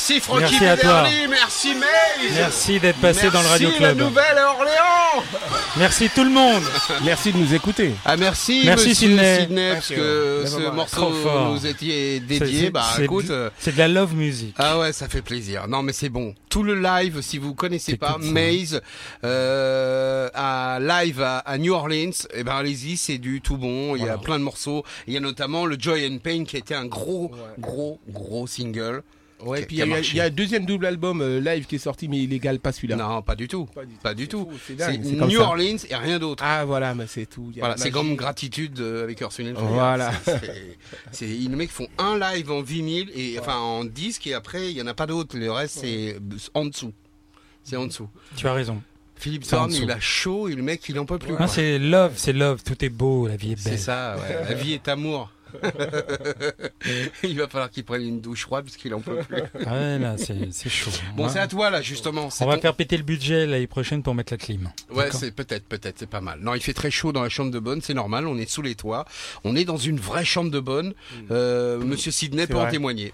Merci Francky Merci à toi. Bederly, merci Maze. Merci d'être passé dans le Radio Merci, la Club. Nouvelle-Orléans. Merci tout le monde. Merci de nous écouter. Ah merci, Merci, monsieur Sydney. parce que ce morceau nous était dédié. C'est- Bah écoute. c'est- euh, C'est de la love music. Ah ouais, ça fait plaisir. Non mais c'est bon. Tout le live, si vous connaissez pas. Maze euh, à live à, à New Orleans, eh ben allez-y, c'est du tout bon. Il y a Voilà. plein de morceaux. Il y a notamment le Joy and Pain qui était un gros, gros, gros single. Ouais, puis il y, a- marché. il y a un deuxième double album euh, live qui est sorti, mais illégal, pas celui-là. Non, pas du tout. Pas du tout. Pas du C'est tout. c'est C'est c'est New ça. Orleans et rien d'autre. Ah voilà, mais c'est tout. Il Voilà, c'est comme gratitude euh, avec Ursula. Voilà. C'est- C'est, les mecs font un live en vinyle et enfin en disque et après il y en a pas d'autres. Le reste c'est en dessous. C'est en dessous. Tu as raison. Philippe C'est Thorne, il a chaud et le mec il en peut plus. Ah, c'est love, c'est love. Tout est beau, la vie est C'est belle. ça, ouais. la vie est amour. il va falloir qu'il prenne une douche froide parce qu'il en peut plus. Ah Ouais, là, c'est chaud. Bon, Ouais. c'est à toi là justement. On va faire péter le budget l'année prochaine pour mettre la clim. Ouais, c'est peut-être, peut-être, c'est pas mal. Non, il fait très chaud dans la chambre de bonne, c'est normal. On est sous les toits, on est dans une vraie chambre de bonne. Euh, Monsieur Sidney peut en témoigner.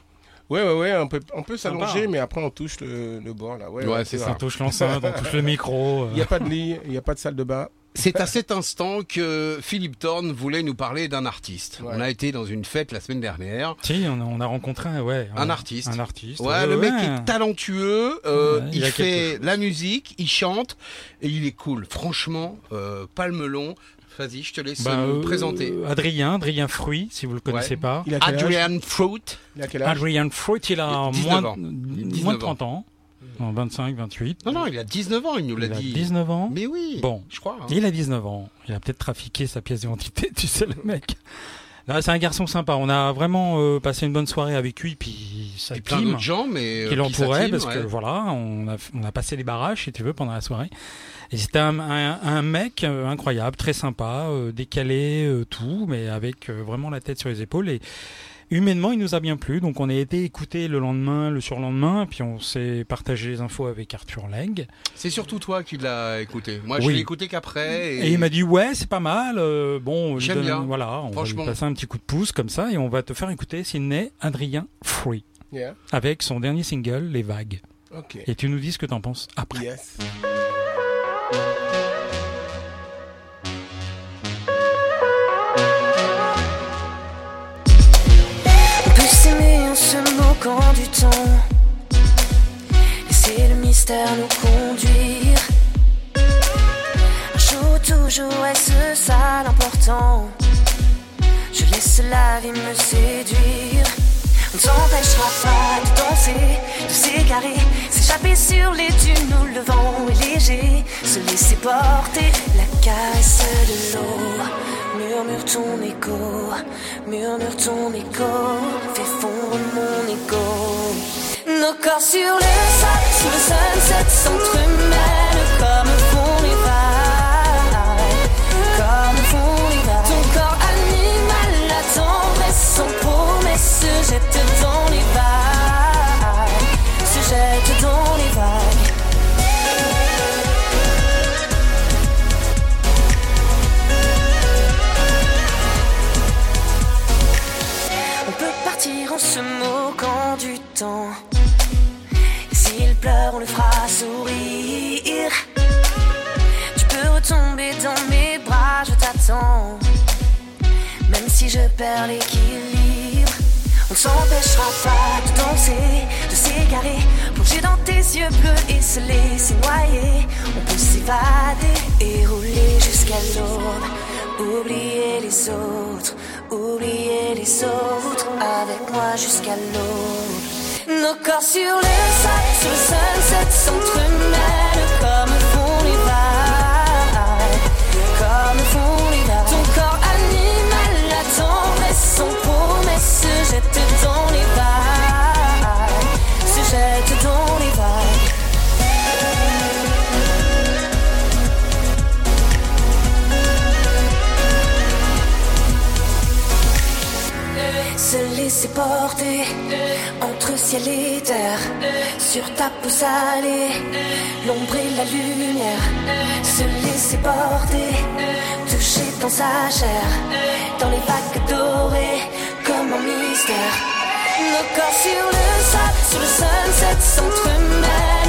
Ouais, ouais, ouais, on peut, on peut s'allonger, hein. mais après on touche le, le bord là. Ouais, Ouais, ouais, c'est vrai. On touche l'enceinte, on touche le micro. euh. Il n'y a pas de lit, il n'y a pas de salle de bain. C'est à cet instant que Philippe Thorne voulait nous parler d'un artiste. Ouais. On a été dans une fête la semaine dernière. Si, on a, on a rencontré un, ouais, Un artiste. Un artiste. Ouais, le mec est talentueux, euh, Ouais, il, fait la musique, il chante et il est cool. Franchement, euh, pas le melon. Vas-y, je te laisse Bah, nous euh, présenter. Adrien, Adrien Fruit, si vous le connaissez Ouais. pas. Il a quel âge? Adrian Fruit. Il a quel âge? Adrian Fruit, il a 19 moins, ans. de- 19 moins de 30 ans. Non, 25, 28. Non, non, il a 19 ans, il nous l'a il a dit. 19 ans. Mais oui, Bon. je crois. hein. Il a 19 ans. Il a peut-être trafiqué sa pièce d'identité, tu sais, le mec. Là, c'est un garçon sympa. On a vraiment euh, passé une bonne soirée avec lui, puis ça Et plein d'autres gens, mais. sa l'entouraient, team, parce que voilà, on a, on a passé les barrages, si tu veux, pendant la soirée. Et c'était un, un, un mec euh, incroyable, très sympa, euh, décalé, euh, tout, mais avec euh, vraiment la tête sur les épaules. Et humainement, il nous a bien plu. Donc, on a été écouté le lendemain, le surlendemain, puis on s'est partagé les infos avec Arthur Legge. C'est surtout toi qui l'as écouté. Moi, je l'ai écouté qu'après. Et, il m'a dit ouais c'est pas mal euh, bon je J'aime donne- bien. voilà on va lui passer un petit coup de pouce comme ça et on va te faire écouter Sydney Adrien Free Yeah. avec son dernier single Les Vagues et tu nous dis ce que t'en penses après Yes. Moquant du temps. Laisser le mystère nous conduire. Un jour, toujours est-ce ça l'important. Je laisse la vie me séduire. Ne s'empêchera pas de danser, de s'égarer, s'échapper sur les dunes le vent est léger, se laisser porter la caresse de l'eau. Murmure ton écho, murmure ton écho, fais fondre mon écho. Nos corps sur le sable, sous le sunset s'entremêlent en se moquant du temps. S'il pleure, on le fera sourire. Tu peux retomber dans mes bras, je t'attends. Même si je perds l'équilibre, on ne s'empêchera pas de danser, de s'égarer, plonger dans tes yeux bleus et se laisser noyer. On peut s'évader et rouler jusqu'à l'aube. Oublier les autres, oublier les autres, avec moi jusqu'à l'aube. Nos corps sur le sable, sur le sunset s'entremêlent comme font les vagues, comme font les vagues. Ton corps animal, la tendresse sans promesse se jette dans les vagues, se jette dans les vagues. Se laisser porter entre ciel et terre. Sur ta peau salée L'ombre et la lumière. Se laisser porter Toucher dans sa chair. Dans les vagues dorées Comme un mystère. Nos corps sur le sable Sur le sunset s'entremêlent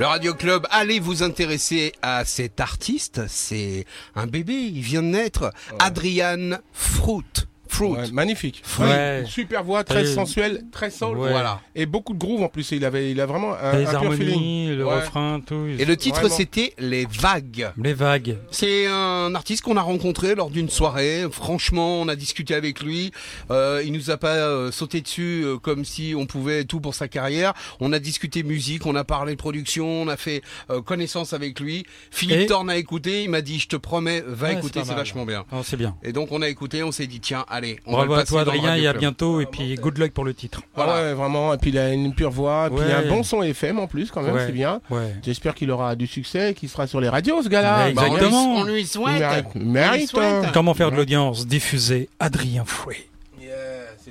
Le Radio Club, allez vous intéresser à cet artiste. C'est un bébé, il vient de naître. Adrian Fruit. Fruit. Ouais, magnifique. Ouais, Super voix, très sensuelle, très soul. Ouais. Voilà. Et beaucoup de groove en plus. Il avait, il a vraiment un, les un pur feeling. harmonies le Ouais. refrain tout Et le titre, c'était Les Vagues. les vagues C'est un artiste qu'on a rencontré lors d'une soirée. Franchement, on a discuté avec lui. Euh, il nous a pas euh, sauté dessus euh, comme si on pouvait tout pour sa carrière. On a discuté musique, on a parlé production, on a fait euh, connaissance avec lui. Philippe Et- Thorne a écouté. Il m'a dit, je te promets, va Ouais, écouter, c'est vachement bien. Oh, c'est bien Et donc on a écouté, on s'est dit tiens, allez. Allez, on va le Bravo à passer toi Adrien et à bientôt et puis good luck pour le titre. Ah ouais, vraiment. Et puis il a une pure voix, et puis Ouais. un bon son FM en plus, quand même, Ouais. c'est bien. Ouais. J'espère qu'il aura du succès et qu'il sera sur les radios, ce gars-là. Mais Bah, on lui- Exactement. on lui souhaite. mérite. Mérite, hein. Comment faire de l'audience Diffuser Adrien Free.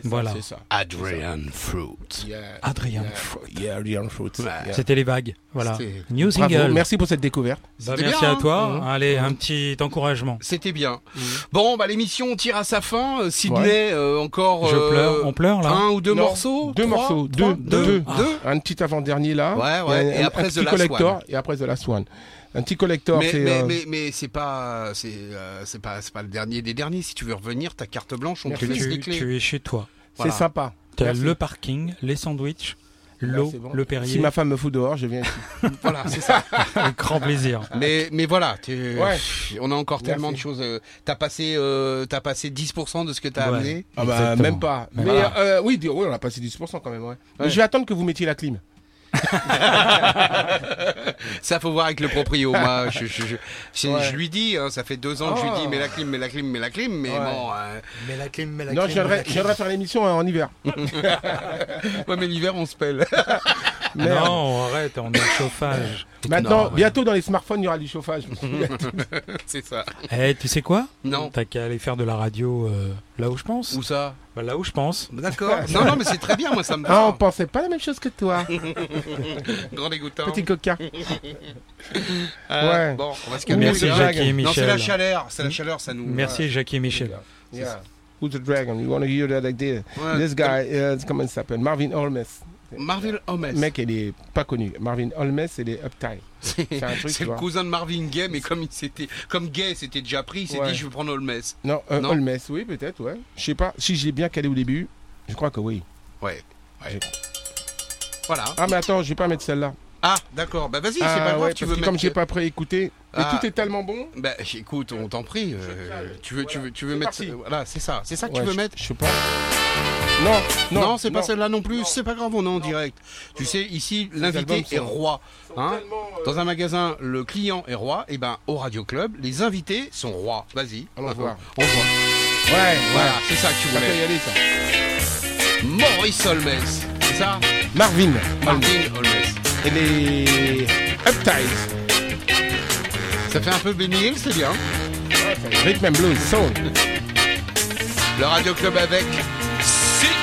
Voilà. c'est ça. Adrian Fruit. Yeah. Yeah. Free. Yeah, Adrian Fruit. C'était les vagues. Voilà. New Bravo, single. merci pour cette découverte. Bah, merci bien, à hein. toi. Mhm. Allez, un petit encouragement. C'était bien. Bon, bah l'émission tire à sa fin. Euh, Sydney, Ouais. euh, encore Je euh, pleure. On pleure là. un ou deux Non, morceaux? Deux Trois? morceaux, Trois? Deux, deux, deux. deux? Un petit avant-dernier là. Ouais, ouais, et un, après un The petit Last collector One. et après The Last One. Un petit collector, Mais, c'est. mais, euh, mais, mais c'est pas, c'est, euh, c'est pas, c'est pas le dernier des derniers. Si tu veux revenir, ta carte blanche, on te Merci. laisse les Tu, clés. tu es chez toi. c'est sympa. Tu as Merci. le parking, les sandwichs, l'eau, bon. le Perrier. Si ma femme me fout dehors, je viens ici. Voilà, c'est ça. Avec grand plaisir. mais, mais voilà, tu- Ouais. on a encore tellement de choses. euh, T'as passé, euh, t'as passé 10% de ce que t'as Ouais. amené. Ah bah même pas. Mais Mais voilà. euh, oui, oui, on a passé 10% quand même, Ouais. je vais attendre que vous mettiez la clim. Ça faut voir avec le proprio. Moi, je, je, je, je- Ouais. je lui dis, hein, ça fait deux ans que je lui Oh. dis, mets la clim, mets la clim, mets la clim, mais Ouais. bon. euh, Mais la clim, mais la Non, clim. mais la je viendrai faire l'émission en hiver. ouais, mais l'hiver on se pèle. Merde. Non, arrête, on est au chauffage. Maintenant, Non, ouais. bientôt dans les smartphones, il y aura du chauffage. c'est ça. Eh, tu sais quoi? Non. T'as qu'à aller faire de la radio euh, là où je pense. Où ça? Bah, là où je pense. D'accord. non, non, mais c'est très bien. Moi, ça me ah, on va. pensait pas la même chose que toi, Grand dégoûtant. petit coquin. Euh, ouais. Bon, on va se calmer. Merci. Jackie et Non, c'est la Michel. chaleur. C'est la chaleur, ça nous. Merci Jackie et Michel. Yeah. Who's the dragon? You want to hear that this? Ouais. This guy, uh, comment il s'appelle? Marvin Holmes. Marvin Holmes. Le mec, il est pas connu. Marvin Holmes, c'est les Uptight. C'est C'est le cousin de Marvin Gaye, mais comme il s'était, comme Gay s'était déjà pris, il s'est Ouais. dit je vais prendre Holmes. Non, euh, Non? Holmes, oui, peut-être, ouais. Je sais pas si je l'ai bien calé au début. Je crois que oui. Ouais. ouais. Voilà. Ah, mais attends, je vais pas mettre celle-là. Ah, d'accord. Bah vas-y, c'est Ah, pas grave. ouais, tu veux que mettre. comme j'ai pas préécouté, et Ah. tout est tellement bon. Bah écoute, on t'en prie. euh, tu veux, tu veux, tu veux C'est mettre. parti. Voilà, c'est ça. C'est ça que Ouais, tu veux je- mettre. Je sais pas. Non, non, Non, c'est pas celle-là non plus. C'est pas grave, on est en direct. Tu sais, ici, l'invité est roi. Hein euh, Dans un magasin, le client est roi. Et ben, au Radio Club, les invités sont rois. Vas-y. Allons voir. On voit. Ouais, Voilà, ouais. c'est ça que tu Ça peut y voulais. aller, ça. Maurice Holmes. C'est ça Marvin. Martin Holmes. Et les Uptight. Ça fait un peu Benny Hill, c'est bien. Rhythm and Blues, Soul. Le Radio Club avec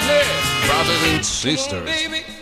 Brothers and Sisters.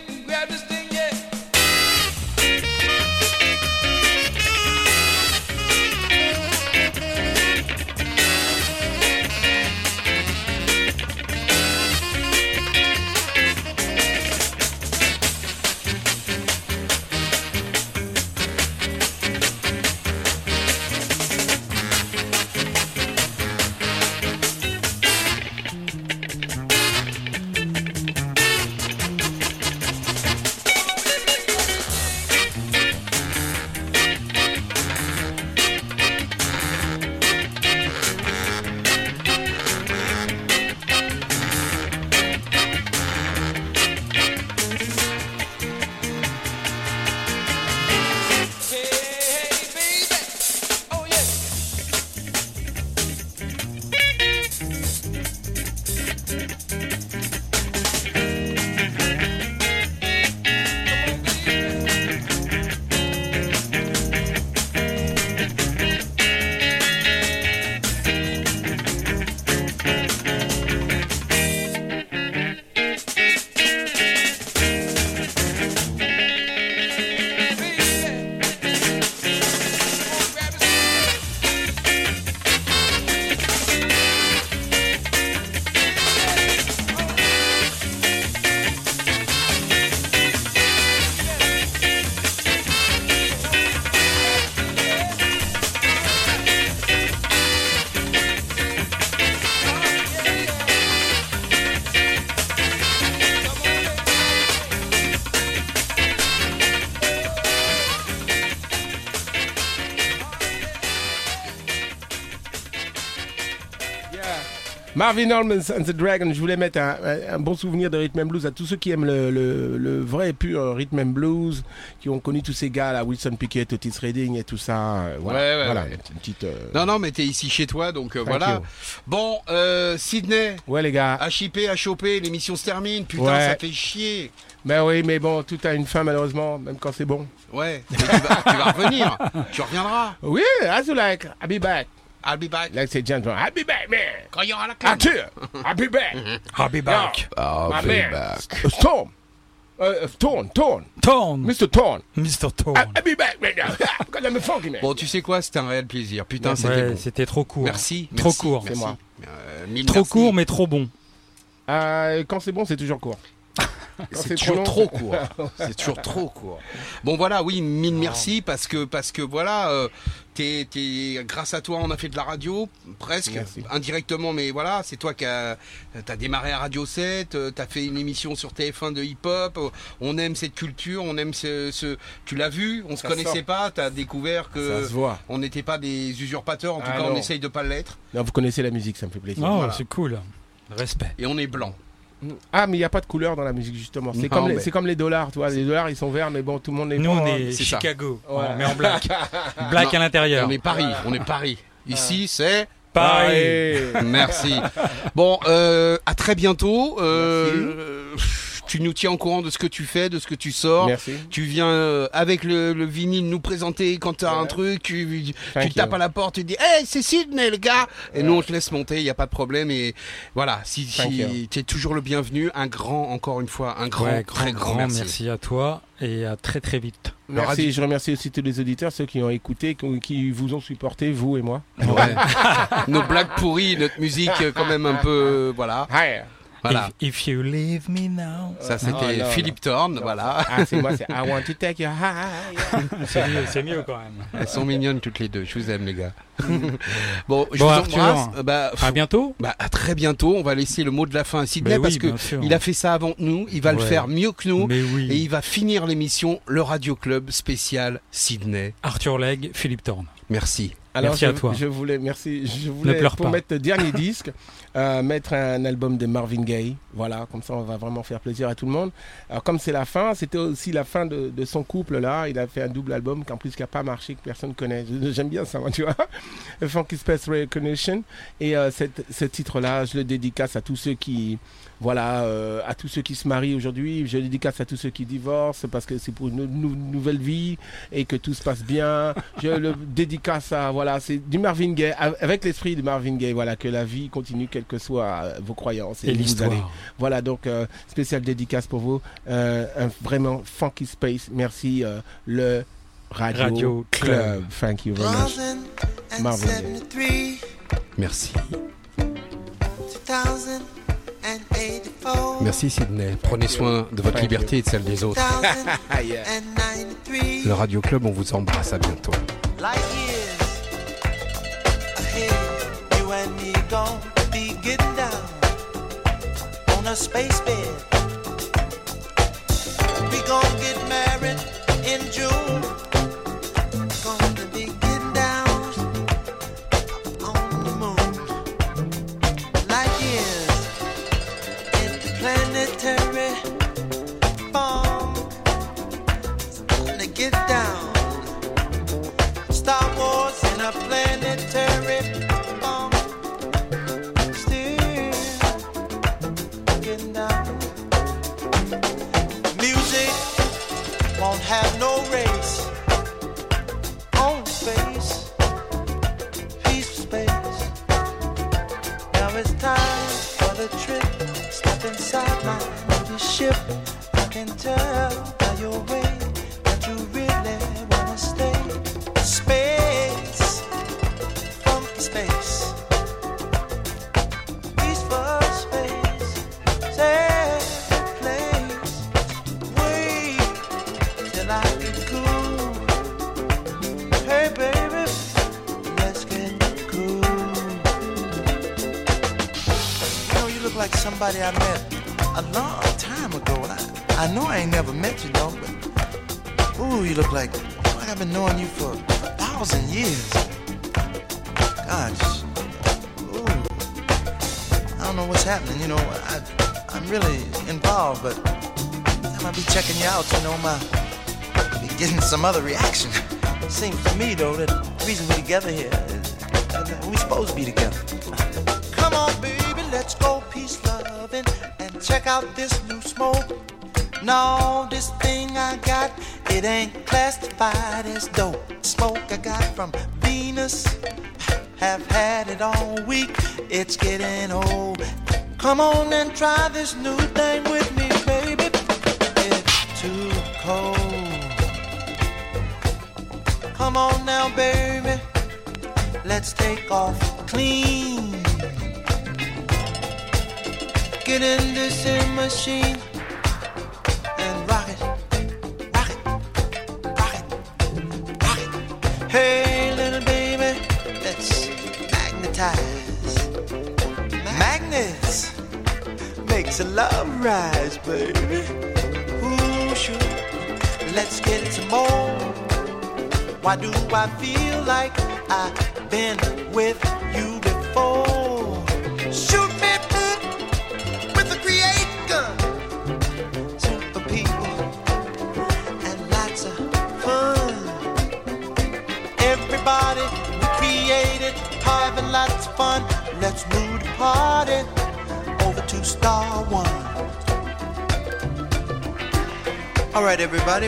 Marvin Holmes and the Dragon, je voulais mettre un, bon souvenir de rhythm and blues à tous ceux qui aiment le, le, le vrai pur rhythm and blues, qui ont connu tous ces gars là, Wilson Pickett, Otis Redding et tout ça. euh, voilà, Ouais, ouais, voilà, ouais. une petite. euh, Non, non, mais t'es ici chez toi, donc euh, voilà. you. Bon, euh, Sydney, Ouais les gars. HIP, HOP, l'émission se termine. Putain, ça fait chier. Ben oui, mais bon, tout a une fin malheureusement, même quand c'est bon. Ouais, mais tu, vas, tu vas revenir. Tu reviendras. Oui, as you like, I'll be back. I'll be back. Like say gentleman, I'll be back, man. Quand il y aura la clé. Arthur, I'll be back. I'll be back. I'll My be man. back. Storm. Uh, Thorn, Thorn. Torn, Mr. Thorn. Mr. Torn. I'll be back right now. Because I'm a funky man. Bon, tu sais quoi, c'était un réel plaisir. Putain, c'était Ouais, bon. c'était trop court. Merci. Trop merci, court. merci. C'est moi. Euh, mille Trop merci. court, mais trop bon. Euh, quand c'est bon, c'est toujours court. Quand C'est trop toujours long, trop court. C'est toujours trop court. Bon voilà, oui, mille merci parce que parce que voilà, euh, grâce à toi, on a fait de la radio presque Merci. indirectement, mais voilà, c'est toi qui as t'as démarré à Radio 7, euh, t'as fait une émission sur TF1 de hip-hop. euh, On aime cette culture, on aime ce, ce- tu l'as vu, on se Ça connaissait sort. pas, t'as découvert que se on n'était pas des usurpateurs. En tout Ah cas, on essaye de pas l'être. Non, vous connaissez la musique, ça me fait plaisir. Oh, Voilà. c'est cool. Respect. Et on est blanc. Ah, mais il n'y a pas de couleur dans la musique, justement. C'est comme, les- mais- c'est comme les dollars, tu vois. Les dollars, ils sont verts, mais bon, tout le monde les Nous, prend, on hein. est. Chicago. Ouais. On met en black. black Non, à l'intérieur. On est Paris, on est Paris. Ici, c'est. Allez. Merci. Bon, euh, à très bientôt. Euh, euh, tu nous tiens au courant de ce que tu fais, de ce que tu sors. Merci. Tu viens euh, avec le, le vinyle nous présenter quand t'as Ouais. un truc, tu, tu Thank tapes you. à la porte, tu dis Hey, c'est Sydney, le gars Et nous, on te laisse monter, il n'y a pas de problème. Et voilà, si, tu es toujours le bienvenu, un grand, encore une fois, un grand, Ouais, très grand, merci. merci. à toi et à très très vite. Merci. radio- Je remercie aussi tous les auditeurs, ceux qui ont écouté, qui, vous ont supporté, vous et moi. Ouais. Nos blagues pourries, notre musique quand même un peu, voilà. Voilà. If, if you leave me now. Ça, Ah, c'était Philippe Thorne, voilà. Ah, c'est moi, c'est I want to take you high. C'est mieux, c'est mieux quand même. Elles sont mignonnes toutes les deux. Je vous aime, les gars. bon, je Bon, vous Arthur. embrasse. Euh, Bah, À bientôt. bah, à très bientôt. On va laisser le mot de la fin à Sydney Mais parce oui, que il a fait ça avant nous. Il va le faire mieux que nous. Mais oui. Et il va finir l'émission Le Radio Club spécial Sydney. Arthur Legge, Philippe Thorne. Merci. Alors, Merci je, à toi. Je voulais, merci. Je voulais, pleure pour pas. mettre le dernier disque, euh, mettre un album de Marvin Gaye. Voilà, comme ça, on va vraiment faire plaisir à tout le monde. Alors, comme c'est la fin, c'était aussi la fin de, son couple là. Il a fait un double album qu'en plus qui a pas marché, que personne connaît. J'aime bien ça, tu vois. Funky Space Recognition. Et euh, ce titre-là, je le dédicace à tous ceux qui, voilà, euh, à tous ceux qui se marient aujourd'hui. Je le dédicace à tous ceux qui divorcent parce que c'est pour une nou- nouvelle vie et que tout se passe bien. Je le dédicace à, voilà, c'est du Marvin Gaye, av- avec l'esprit de Marvin Gaye, voilà, que la vie continue, quelles que soient euh, vos croyances. Et l'histoire. Voilà, donc, euh, spécial dédicace pour vous. Euh, un vraiment funky space. Merci, euh, le Radio, Radio Club. Club. Thank you very much. Marvin Gaye. 1073, Merci. 2084, Merci Sydney. Prenez soin de votre Thank liberté et de celle des autres. 1093. Le Radio Club, on vous embrasse. À bientôt. Light years ahead, you and me gon' be getting down on a space bed. We gon' get married in June. Other reaction. Seems to me though that the reason we're together here is that we supposed to be together. Come on, baby, let's go peace loving and check out this new smoke. No, this thing I got, it ain't classified as dope. Smoke I got from Venus, have had it all week. It's getting old. Come on and try this new thing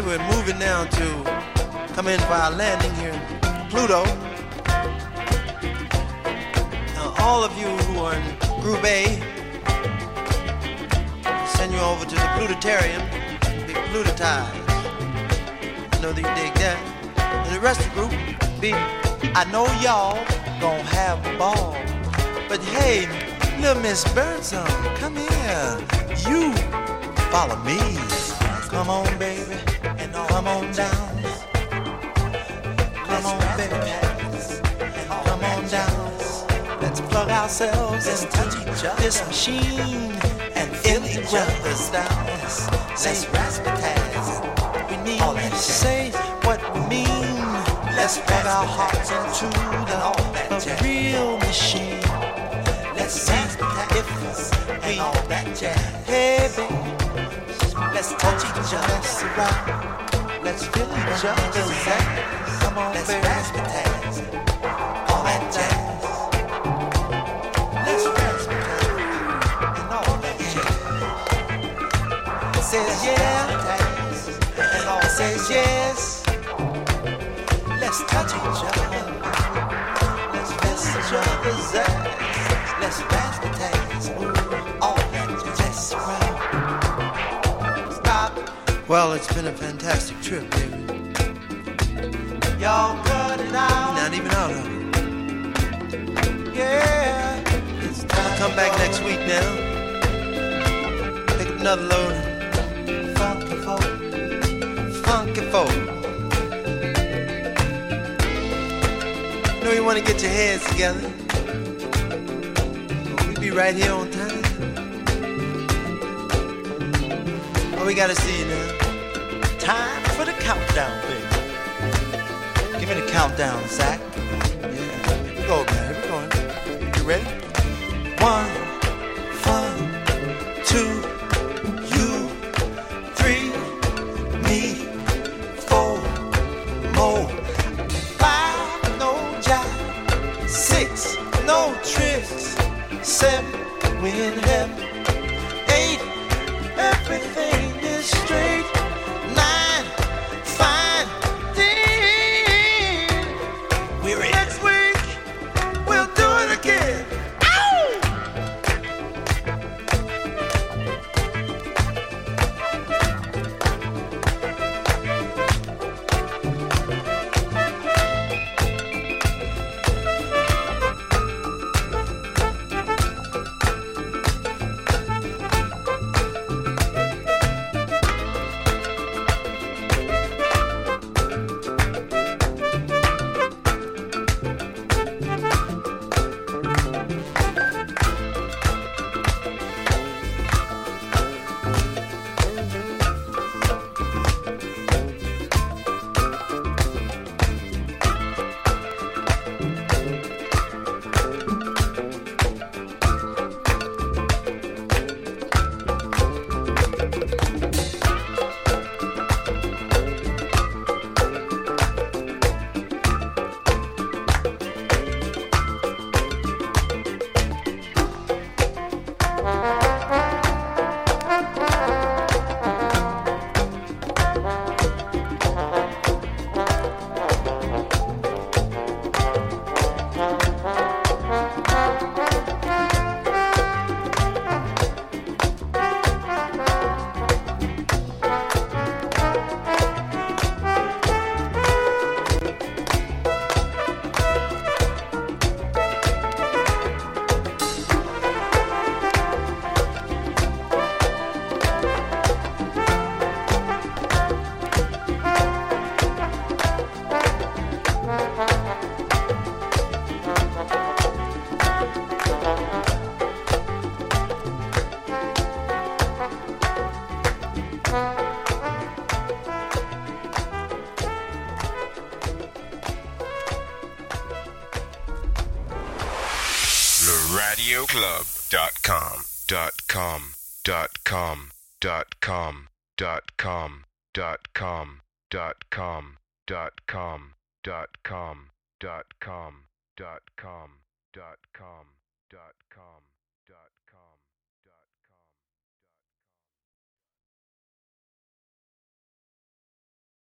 we're moving now to come in for our landing here in Pluto. Now, all of you who are in Group A, send you over to the Plutotarium, be plutotized. I know that you dig that. And the rest of the group, be, I know y'all gonna have a ball. But hey, little Miss Birdsong, come here. You follow me. Come on, baby, come on down. Come on, baby. Come on down. Let's plug ourselves into this machine and feel each other's down. Let's razzmatazz. We need to say what we mean. Let's plug our hearts into the, the real machine. Let's see if we all that jazz. Hey, baby. Let's touch each other. Let's. Let's feel each other's ass. Come on, Let's baby. razzmatazz. All that jazz. Let's razzmatazz. And all that jazz. Says yeah. And all says yes. Let's touch each other. Let's feel each other's ass. Let's razzmatazz. Well, it's been a fantastic trip, baby. Y'all cut it out. Not even out of it. Yeah. It's time. Come back next week now. Pick up another load. Funky folk. Funky folk. Know you want to get your heads together. We'll be right here on time. Well, we gotta see you. Time for the countdown, baby. Give me the countdown, Zach. Yeah. Here we go, man. Here we go. You ready? One, one,